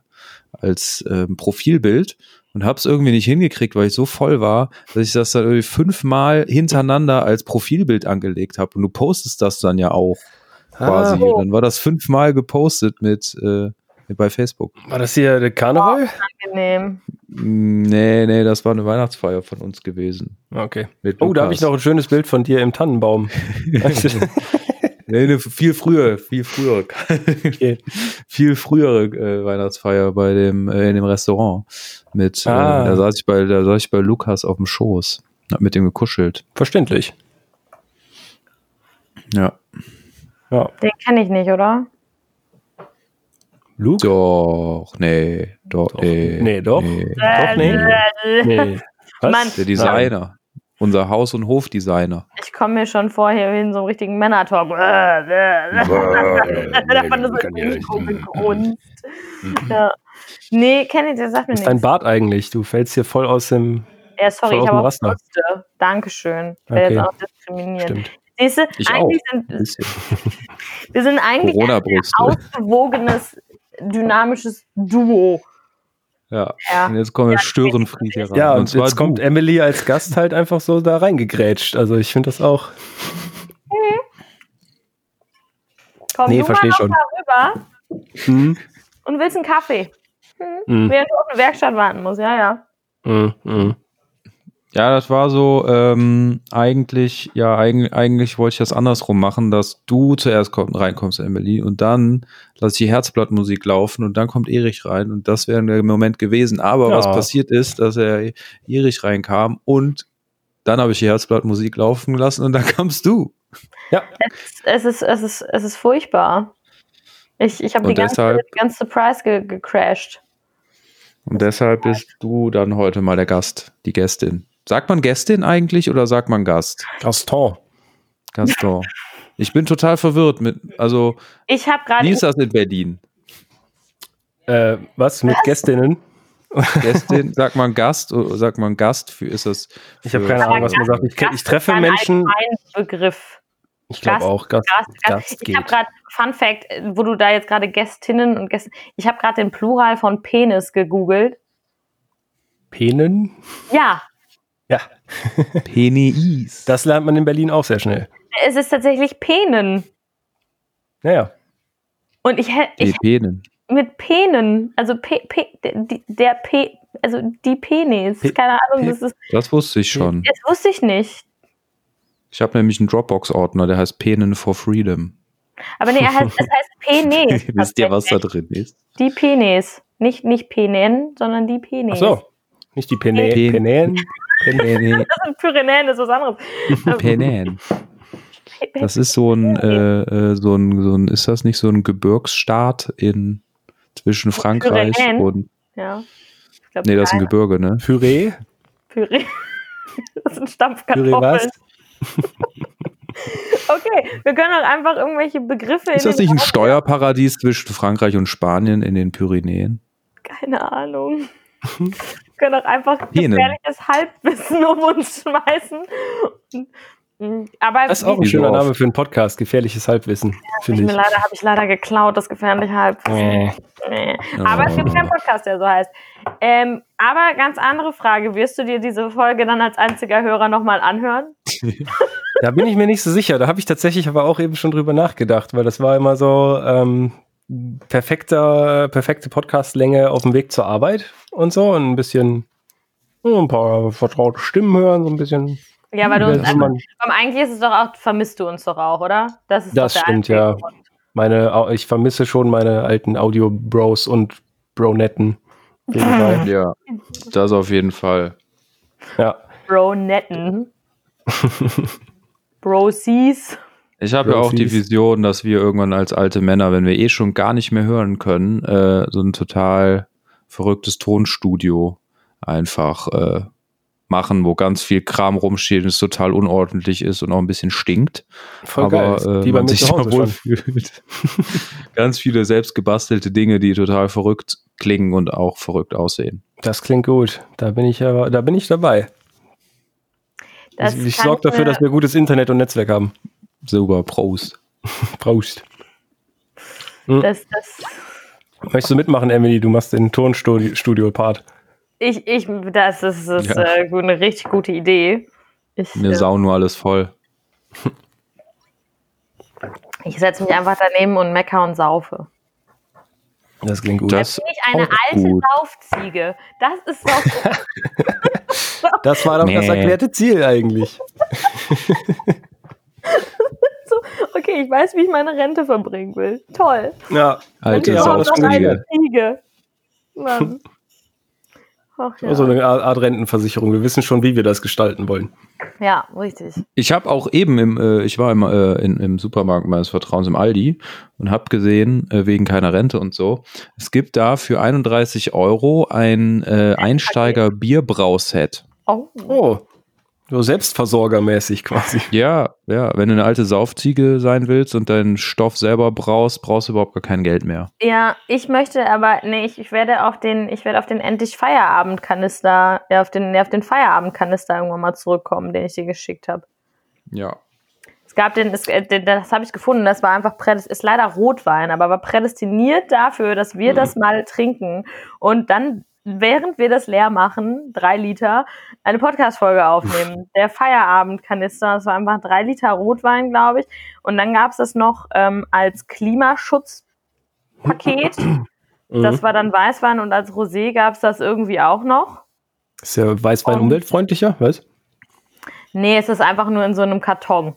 als ähm, Profilbild und habe es irgendwie nicht hingekriegt, weil ich so voll war, dass ich das dann irgendwie fünfmal hintereinander als Profilbild angelegt habe. Und du postest das dann ja auch quasi. Ah, Dann war das fünfmal gepostet mit, äh, bei Facebook. war das hier der Karneval? Angenehm. Mm, Nee, nee, das war eine Weihnachtsfeier von uns gewesen. Okay. Mit Oh, da habe ich noch ein schönes Bild von dir im Tannenbaum. Nee, nee, viel früher, viel früher. viel frühere äh, Weihnachtsfeier bei dem, äh, in dem Restaurant. Mit, Ah. äh, da saß ich bei, da saß ich bei Lukas auf dem Schoß. Hab mit dem gekuschelt. Verständlich. Ja. Ja. Den kenne ich nicht, oder? Luke? Doch, nee, doch, Doch. nee. Nee, doch. Nee. Doch, nee. Nee. Was? Mann. Der Designer. Unser Haus- und Hofdesigner. Ich komme mir schon vor hier in so einem richtigen Männer-Talk. Da fand das so kann ja. Nee, kenne ich, der sagt mir ist dein nichts. Bart eigentlich? Du fällst hier voll aus dem. Ja, sorry, ich habe auch Raster. Dankeschön. Ich will Okay. jetzt auch diskriminieren. Stimmt. Siehst du, Ich eigentlich Ein sind wir sind eigentlich ein Corona-Brüste. ausgewogenes, dynamisches Duo. Ja. Ja. Und jetzt kommt der Störenfried hier rein. Ja, und, zwar jetzt kommt du. Emily als Gast halt einfach so da reingegrätscht. Also ich finde das auch. Komm Nee, du mal versteh noch schon. mal rüber Hm, und willst einen Kaffee. hm, Während du auf eine Werkstatt warten musst. Ja, ja. hm, hm. Ja, das war so, ähm, eigentlich, ja, eigentlich, eigentlich wollte ich das andersrum machen, dass du zuerst komm, reinkommst, Emily, und dann lasse ich die Herzblattmusik laufen und dann kommt Erich rein und das wäre der Moment gewesen. Aber Ja. was passiert ist, dass er Erich reinkam und dann habe ich die Herzblattmusik laufen lassen und dann kamst du. Ja, Es ist, es ist, es ist furchtbar. Ich, ich habe die ganze, die ganze Surprise ge gecrashed. Und deshalb bist du dann heute mal der Gast, die Gästin. Sagt man Gästin eigentlich oder sagt man Gast? Gaston. Gaston. Ich bin total verwirrt mit, also, Ich habe gerade. wie ist das in Berlin? Äh, was mit Gästinnen? Gästin, sagt man Gast oder sagt man Gast für ist das? Ich habe für- keine Ahnung, was man sagt. Ich, ich treffe Menschen. Ein Begriff. Ich glaube auch. Gast, Gast, Gast. Gast Ich habe geht. gerade, Fun Fact, wo du da jetzt gerade Gästinnen und Gäste, ich habe gerade den Plural von Penis gegoogelt. Penen? Ja, Ja, Penis. das lernt man in Berlin auch sehr schnell. es ist tatsächlich Penen. Naja, Und ich hätte, Penen. mit Penen, also P, P, die- der P, also die Penis, P- keine Ahnung, P- das ist, Das wusste ich schon. das wusste ich nicht. Ich habe nämlich einen Dropbox-Ordner, der heißt Penen for Freedom. Aber nee, er heißt, es heißt Penis. Wisst ihr, was da drin ist? Die Penis. Nicht, nicht Penen, sondern die ach Penis. so. Nicht die Pene Pen- Penäen. Pen Penen. Das sind Pyrenäen, das ist was anderes. Penen. Das ist so ein, äh, äh, so ein, so ein, ist das nicht so ein Gebirgsstaat in zwischen Frankreich Pyrenäen? und, Ja. Ich glaub, nee, das ist ein Gebirge, ne? Püree. Püree. Das sind Püree Stampfkartoffeln. was? Okay, wir können auch einfach irgendwelche Begriffe Ist das nicht ein Steuerparadies zwischen Frankreich und Spanien in den Pyrenäen? Keine Ahnung. Wir können auch einfach gefährliches Halbwissen um uns schmeißen. Aber Das ist auch ein schöner. Name für einen Podcast. Gefährliches Halbwissen, ich finde ich. leider, habe ich leider geklaut, das gefährliche Halbwissen. Äh, Nee. Aber es gibt keinen Podcast, der so heißt. Ähm, aber ganz andere Frage. Wirst du dir diese Folge dann als einziger Hörer nochmal anhören? Da bin ich mir nicht so sicher. Da habe ich tatsächlich aber auch eben schon drüber nachgedacht, weil das war immer so ähm, perfekter, perfekte Podcastlänge auf dem Weg zur Arbeit und so. Und ein bisschen oh, ein paar vertraute Stimmen hören, so ein bisschen. Ja, weil du uns man, Aber eigentlich ist es doch auch, vermisst du uns doch auch, oder? Das, ist Das stimmt, ja. Grund. meine, ich vermisse schon meine alten Audio-Bros und Bronetten. Ja, das auf jeden Fall. Ja. Bro-Netten. Bro-Sees. Ich habe ja auch die. Vision, dass wir irgendwann als alte Männer, wenn wir eh schon gar nicht mehr hören können, äh, so ein total verrücktes Tonstudio einfach äh, machen, wo ganz viel Kram rumsteht und es total unordentlich ist und auch ein bisschen stinkt. Voll aber geil. äh, man sich da wohlfühlt. ganz viele selbst gebastelte Dinge, die total verrückt klingen und auch verrückt aussehen. Das klingt gut. Da bin ich aber, da bin ich dabei. Das ich ich sorge dafür, dass wir gutes Internet und Netzwerk haben. Super, Prost. Prost. Das, das, Möchtest du mitmachen, Emily? Du machst den Tonstudio-Part. ich, ich, das ist, das ist Ja. äh, eine richtig gute Idee. Ich, Wir äh, sauen nur alles voll. ich setze mich einfach daneben und mecker und saufe. Das klingt gut. Das Bin ich eine alte gut. Saufziege? Das ist doch Das war doch das Nee. erklärte Ziel eigentlich. okay, ich weiß, wie ich meine Rente verbringen will. Toll. Ja, Alte eine Ziege. Mann. Ach ja. so eine Art Art Rentenversicherung. Wir wissen schon, wie wir das gestalten wollen. Ja, richtig. Ich habe auch eben im, äh, ich war im, äh, in, im Supermarkt meines Vertrauens im Aldi und habe gesehen, äh, wegen keiner Rente und so, es gibt da für 31 Euro ein äh, Einsteiger-Bierbrauset. Oh. Oh, so selbstversorgermäßig quasi. Ja, ja, wenn du eine alte Saufziege sein willst und deinen Stoff selber brauchst, brauchst du überhaupt gar kein Geld mehr. Ja, ich möchte aber, nee, ich, ich werde auf den, ich werde auf den endlich Feierabendkanister, ja, auf den, ja, auf den Feierabendkanister irgendwann mal zurückkommen, den ich dir geschickt habe. Ja. Es gab den, es, äh, den das habe ich gefunden, das war einfach ist leider Rotwein, aber war prädestiniert dafür, dass wir das mal trinken und dann, während wir das leer machen, drei Liter, eine Podcast-Folge aufnehmen. Der Feierabendkanister, das war einfach drei Liter Rotwein, glaube ich. Und dann gab es das noch ähm, als Klimaschutzpaket. Das war dann Weißwein und als Rosé gab es das irgendwie auch noch. Ist ja Weißwein Und- umweltfreundlicher, was? Nee, es ist einfach nur in so einem Karton.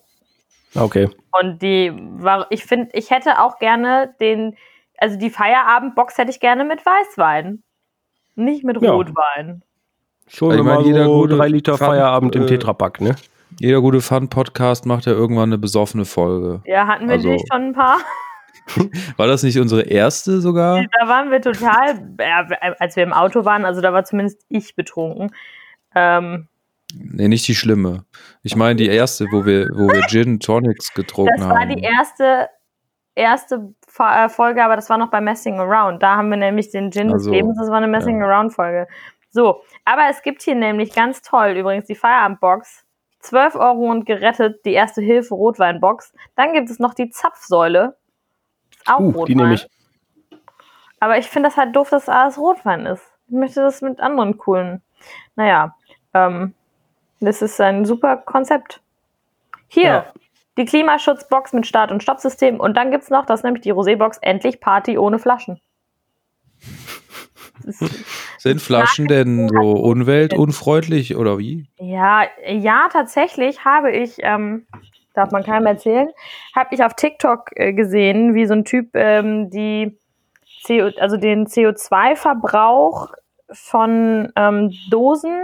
Okay. Und die war, ich finde, ich hätte auch gerne den, also die Feierabendbox hätte ich gerne mit Weißwein. Nicht mit Ja. Rotwein. Schon Ich meine, mal jeder so gute drei Liter Fun- Feierabend im äh, Tetrapack, ne? Jeder gute Fun-Podcast macht ja irgendwann eine besoffene Folge. Ja, hatten wir Also- die schon ein paar? War das nicht unsere erste sogar? Da waren wir total, ja, als wir im Auto waren, also da war zumindest ich betrunken. Ähm, Nee, nicht die schlimme. Ich meine die erste, wo wir, wo wir Gin Tonics getrunken das war haben. die erste, erste äh, Folge, aber das war noch bei Messing Around. Da haben wir nämlich den Gin des Also, Lebens, das war eine Messing ja. Around Folge. So, aber es gibt hier nämlich ganz toll übrigens die Feierabendbox. 12 Euro und gerettet, die erste Hilfe Rotweinbox. Dann gibt es noch die Zapfsäule. Ist auch Uh, Rotwein. die nehme ich. Aber ich finde das halt doof, dass alles Rotwein ist. Ich möchte das mit anderen coolen. Naja, ähm, das ist ein super Konzept. Hier, Ja. Die Klimaschutzbox mit Start- und Stoppsystem. Und dann gibt's noch, das nämlich die Rosébox, endlich Party ohne Flaschen. Sind Flaschen denn so umweltunfreundlich oder wie? Ja, ja, tatsächlich habe ich, ähm, darf man keinem erzählen, habe ich auf TikTok äh, gesehen, wie so ein Typ ähm, die CO, also den CO2-Verbrauch von ähm, Dosen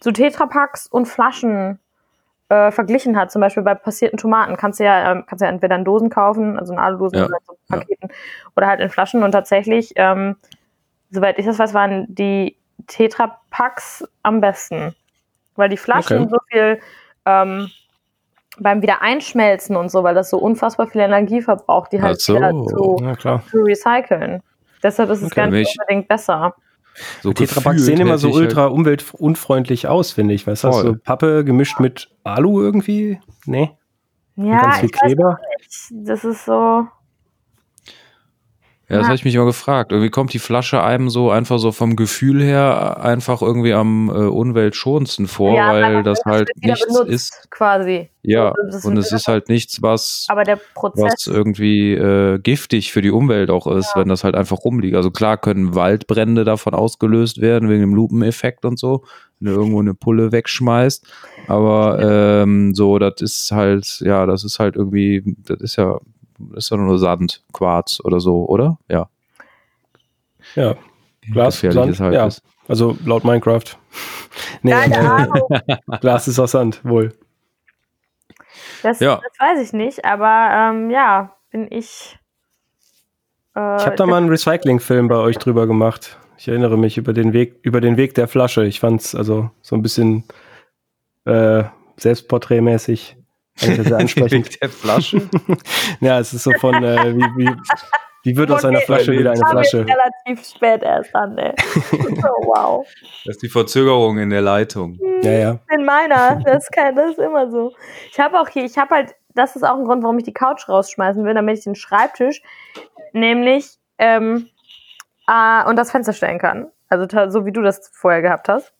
zu Tetrapacks und Flaschen äh, verglichen hat. Zum Beispiel bei passierten Tomaten kannst du ja, ähm, kannst du ja entweder in Dosen kaufen, also in Aludosen Ja, oder in so Paketen, oder halt in Flaschen. Und tatsächlich, ähm, soweit ich das weiß, waren die Tetrapacks am besten. Weil die Flaschen Okay. so viel ähm, beim Wiedereinschmelzen und so, weil das so unfassbar viel Energie verbraucht, die halt so. wieder zu, Ja, zu recyceln. Deshalb ist es Okay. gar nicht unbedingt besser. So Tetrapacks sehen immer so ich halt- ultra umweltunfreundlich aus, finde ich. Weißt du, so Pappe gemischt mit Alu irgendwie? Nee. Ja, ganz viel ich weiß Kleber. nicht. Das ist so. Ja, das Ja. habe ich mich immer gefragt. Irgendwie kommt die Flasche einem so einfach so vom Gefühl her einfach irgendwie am äh, umweltschonendsten vor, Ja, weil das halt nichts benutzt, ist. Quasi. Ja, So, das und es ist halt nichts, was, Aber der Prozess. was irgendwie äh, giftig für die Umwelt auch ist, wenn das halt einfach rumliegt. Also klar können Waldbrände davon ausgelöst werden, wegen dem Lupeneffekt und so, wenn du irgendwo eine Pulle wegschmeißt. Aber ähm, so, das ist halt, ja, das ist halt irgendwie, das ist ja, ist ja nur Sand, Quarz oder so, oder? Ja. Ja. Glas, Sand, es halt ja. ist. Also laut Minecraft. nee, Keine Ahnung. Glas ist aus Sand, wohl. Das, Ja. das weiß ich nicht, aber ähm, ja, bin ich. Äh, Ich habe da mal einen Recycling-Film bei euch drüber gemacht. Ich erinnere mich über den Weg, über den Weg der Flasche. Ich fand's also so ein bisschen äh, selbstporträtmäßig. Sehr ansprechend. der Flasche. ja, es ist so von, äh, wie, wie, wie wird aus einer Flasche wieder eine Flasche? relativ spät erst an, ey. oh, wow. Das ist die Verzögerung in der Leitung. Ja, ja. In meiner, das ist, kein, das ist immer so. Ich habe auch hier, ich habe halt, das ist auch ein Grund, warum ich die Couch rausschmeißen will, damit ich den Schreibtisch nämlich ähm, äh, und das Fenster stellen kann. Also so wie du das vorher gehabt hast.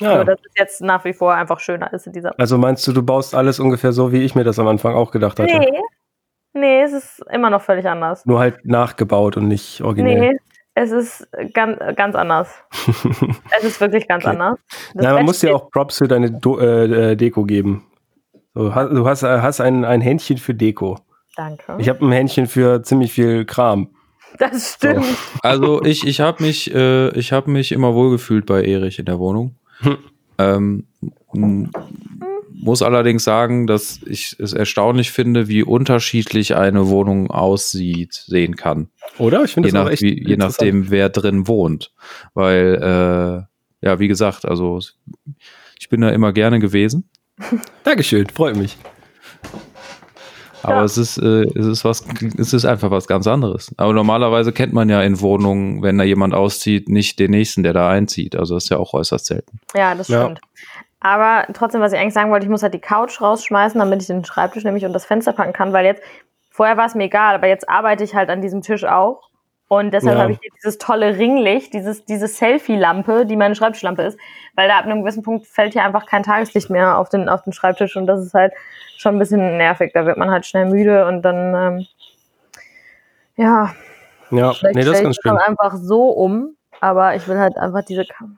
Nur, ja. dass es jetzt nach wie vor einfach schöner ist in dieser. Also meinst du, du baust alles ungefähr so, wie ich mir das am Anfang auch gedacht hatte? Nee. Nee, es ist immer noch völlig anders. Nur halt nachgebaut und nicht originell. Nee, es ist ganz, ganz anders. es ist wirklich ganz Okay. anders. Das Na, man muss dir auch Props für deine Do äh, äh, Deko geben. So, du hast, äh, hast ein, ein Händchen für Deko. Danke. Ich habe ein Händchen für ziemlich viel Kram. das stimmt. Also ich, ich habe mich, äh, ich habe mich immer wohlgefühlt bei Erich in der Wohnung. Hm. Ähm, muss allerdings sagen, dass ich es erstaunlich finde, wie unterschiedlich eine Wohnung aussieht, sehen kann. Oder? Ich finde Je, auch nach, echt wie, je nachdem, wer drin wohnt. Weil, äh, ja, wie gesagt, also ich bin da immer gerne gewesen. Dankeschön, freut mich. Aber Ja. es ist, äh, es ist was, es ist einfach was ganz anderes. Aber normalerweise kennt man ja in Wohnungen, wenn da jemand auszieht, nicht den nächsten, der da einzieht. Also das ist ja auch äußerst selten. Ja, das Ja. stimmt. Aber trotzdem, was ich eigentlich sagen wollte, ich muss halt die Couch rausschmeißen, damit ich den Schreibtisch nämlich und das Fenster packen kann, weil jetzt, vorher war es mir egal, aber jetzt arbeite ich halt an diesem Tisch auch. Und deshalb Ja. habe ich hier dieses tolle Ringlicht, dieses, diese Selfie-Lampe, die meine Schreibtischlampe ist, weil da ab einem gewissen Punkt fällt hier einfach kein Tageslicht mehr auf den, auf den Schreibtisch und das ist halt schon ein bisschen nervig. Da wird man halt schnell müde und dann, ähm, ja, Ja, vielleicht nee, das ist ganz schön. einfach so um, aber ich will halt einfach diese Kam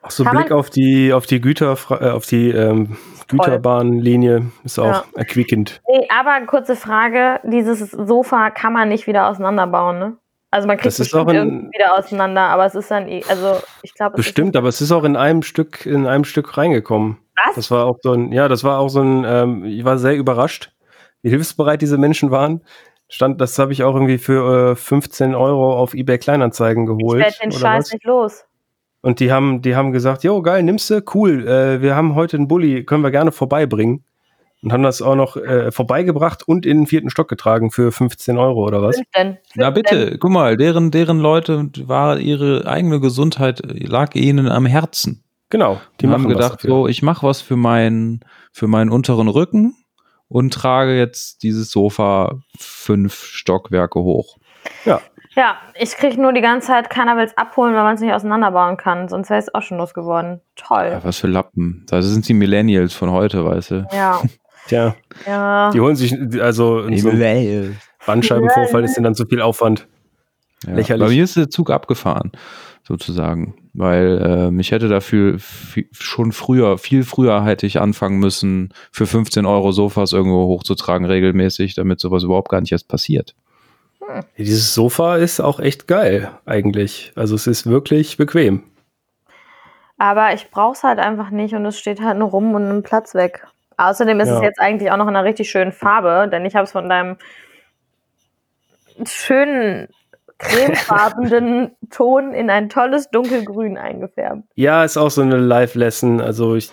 Auch so Kann Blick auf die, auf die Güter, äh, auf die ähm, Güterbahnlinie ist auch Ja. erquickend. Nee, aber kurze Frage, dieses Sofa kann man nicht wieder auseinanderbauen, ne? Also man kriegt Das ist auch irgendwie wieder auseinander, aber es ist dann, eh- also ich glaube, es Bestimmt, aber es ist auch in einem Stück, in einem Stück reingekommen. Was? Das war auch so ein, ja, das war auch so ein, ähm, ich war sehr überrascht, wie hilfsbereit diese Menschen waren. Stand, das habe ich auch irgendwie für äh, 15 Euro auf eBay Kleinanzeigen ich geholt. werde den Scheiß was. nicht los. Und die haben, die haben gesagt, jo, geil, nimmst du, cool, äh, wir haben heute einen Bulli, können wir gerne vorbeibringen. Und haben das auch noch äh, vorbeigebracht und in den vierten Stock getragen für 15 Euro oder was? Fünf denn? Na Fünf bitte, guck mal, deren, deren Leute war ihre eigene Gesundheit, lag ihnen am Herzen. Genau, die Die haben gedacht, so, ich mache was für meinen, für meinen unteren Rücken und trage jetzt dieses Sofa fünf Stockwerke hoch. denn? Ja, ich kriege nur die ganze Zeit, keiner will es abholen, weil man es nicht auseinanderbauen kann. Sonst wäre es auch schon losgeworden. Ja, Toll. was für Lappen. Das sind die Millennials von heute, weißt du. Ja, Tja, ja. die holen sich, also so ein Bandscheibenvorfall ist denen dann zu viel Aufwand. Ja. Lächerlich. Bei mir ist der Zug abgefahren, sozusagen. Weil äh, mich hätte dafür schon früher, viel früher hätte ich anfangen müssen, für 15 Euro Sofas irgendwo hochzutragen, regelmäßig, damit sowas überhaupt gar nicht erst passiert. Dieses Sofa ist auch echt geil, eigentlich. Also es ist wirklich bequem. Aber ich brauche es halt einfach nicht und es steht halt nur rum und nimmt Platz weg. Außerdem ist Ja. es jetzt eigentlich auch noch in einer richtig schönen Farbe, denn ich habe es von deinem schönen cremefarbenen Ton in ein tolles dunkelgrün eingefärbt. Ja, ist auch so eine Live-Lesson. Also ich,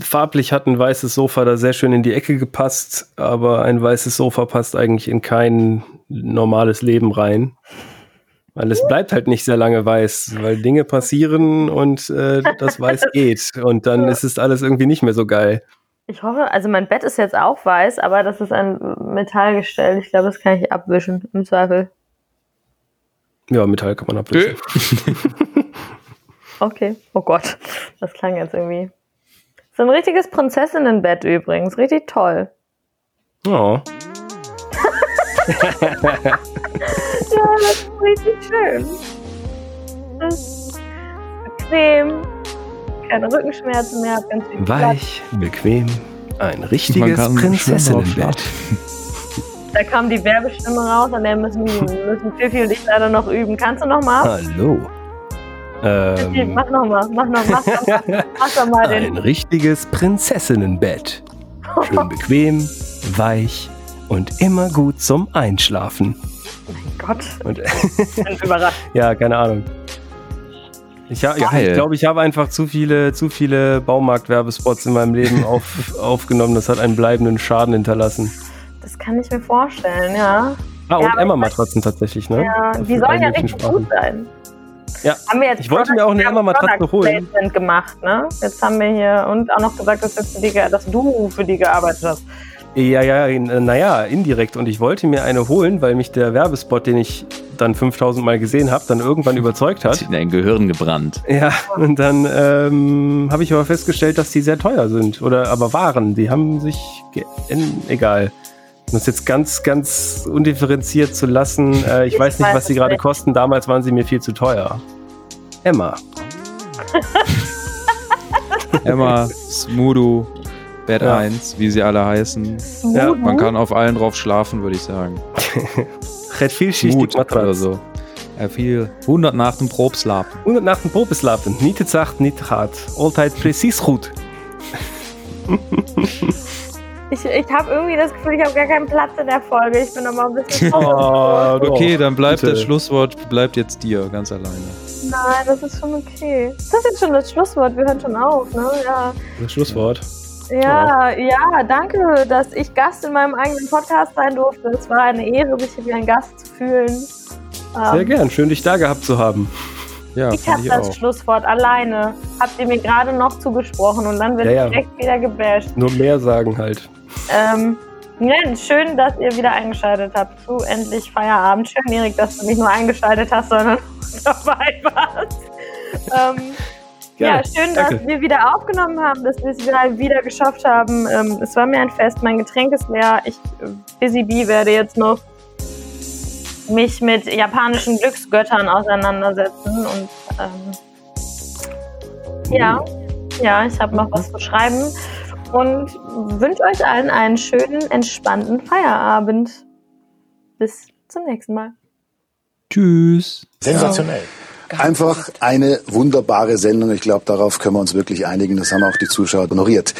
farblich hat ein weißes Sofa da sehr schön in die Ecke gepasst, aber ein weißes Sofa passt eigentlich in kein normales Leben rein. Weil es bleibt halt nicht sehr lange weiß, weil Dinge passieren und äh, das Weiß geht. Und dann ist es alles irgendwie nicht mehr so geil. Ich hoffe, also mein Bett ist jetzt auch weiß, aber das ist ein Metallgestell. Ich glaube, das kann ich abwischen, im Zweifel. Ja, Metall kann man ablösen. Okay. Oh Gott, das klang jetzt irgendwie. So ein richtiges Prinzessinnenbett übrigens. Richtig toll. Ja. Ja, das ist richtig schön. Das ist bequem. Keine Rückenschmerzen mehr. hab Ganz viel Platz. Weich, bequem. Ein richtiges Prinzessinnenbett. Da kam die Werbestimme raus, an der müssen, müssen Fifi und ich leider noch üben. Kannst du noch mal? Hallo. Fifi, Ähm, mach noch mal, mach noch, mach doch mal, mach doch mal ein den. richtiges Prinzessinnenbett. Schön bequem, weich und immer gut zum Einschlafen. Gott, Und ich bin überrascht. ja, keine Ahnung. Ich, ha- ja, Geil. ich glaube, ich habe einfach zu viele, zu viele Baumarkt-Werbespots in meinem Leben auf, aufgenommen. Das hat einen bleibenden Schaden hinterlassen. Das kann ich mir vorstellen, ja. Ah, Ja, und aber Emma-Matratzen tatsächlich, ne? Ja, die sollen ja richtig Sprachen. gut sein. Ja, Haben wir jetzt ich wollte mir auch eine Emma-Matratze holen. Gemacht, ne? Jetzt haben wir hier und auch noch gesagt, dass, für die, dass du für die gearbeitet hast. Ja, ja, in- naja, indirekt. Und ich wollte mir eine holen, weil mich der Werbespot, den ich dann 5000 Mal gesehen habe, dann irgendwann überzeugt Hat hat. in dein Gehirn gebrannt. Ja, und dann ähm, habe ich aber festgestellt, dass die sehr teuer sind. Oder aber waren. Die haben sich. Egal. Um das jetzt ganz, ganz undifferenziert zu lassen. Äh, ich Ich weiß nicht, weiß was sie es gerade kosten. Damals waren sie mir viel zu teuer. Emma. Emma, Smudo, Bett Ja. 1, wie sie alle heißen. Ja? Man kann auf allen drauf schlafen, würde ich sagen. Red viel Mut schichtig oder Matratz. so. Er fiel 100 nach dem Probslapen. Und nach dem Probeslapen. Niet te zacht, te hard. Altijd precies goed. Ich, ich habe irgendwie das Gefühl, ich habe gar keinen Platz in der Folge. Ich bin aber ein bisschen. Oh, Okay, dann bleibt bitte. das Schlusswort bleibt jetzt dir, ganz alleine. Nein, das ist schon okay. Ist das jetzt schon das Schlusswort? Wir hören schon auf, ne? Ja. Das Schlusswort. Ja, ja, danke, dass ich Gast in meinem eigenen Podcast sein durfte. Es war eine Ehre, sich hier wie ein Gast zu fühlen. Sehr Ähm, gern. Schön, dich da gehabt zu haben. Ja, ich habe das auch. Schlusswort alleine. Habt ihr mir gerade noch zugesprochen und dann wird Ja, ja. direkt wieder gebasht. Nur mehr sagen halt. Ähm, schön, dass ihr wieder eingeschaltet habt zu endlich Feierabend. Schön, Erik, dass du nicht nur eingeschaltet hast, sondern dabei warst. Ähm, ja, Gerne. schön, dass Danke. wir wieder aufgenommen haben, dass wir es wieder, wieder geschafft haben. Ähm, es war mir ein Fest, mein Getränk ist leer. Ich, äh, Busy Bee, werde jetzt noch mich mit japanischen Glücksgöttern auseinandersetzen und ähm, ja, ja, ich habe noch was zu schreiben und wünsche euch allen einen schönen, entspannten Feierabend. Bis zum nächsten Mal. Tschüss. Sensationell. Einfach eine wunderbare Sendung. Ich glaube, darauf können wir uns wirklich einigen. Das haben auch die Zuschauer honoriert.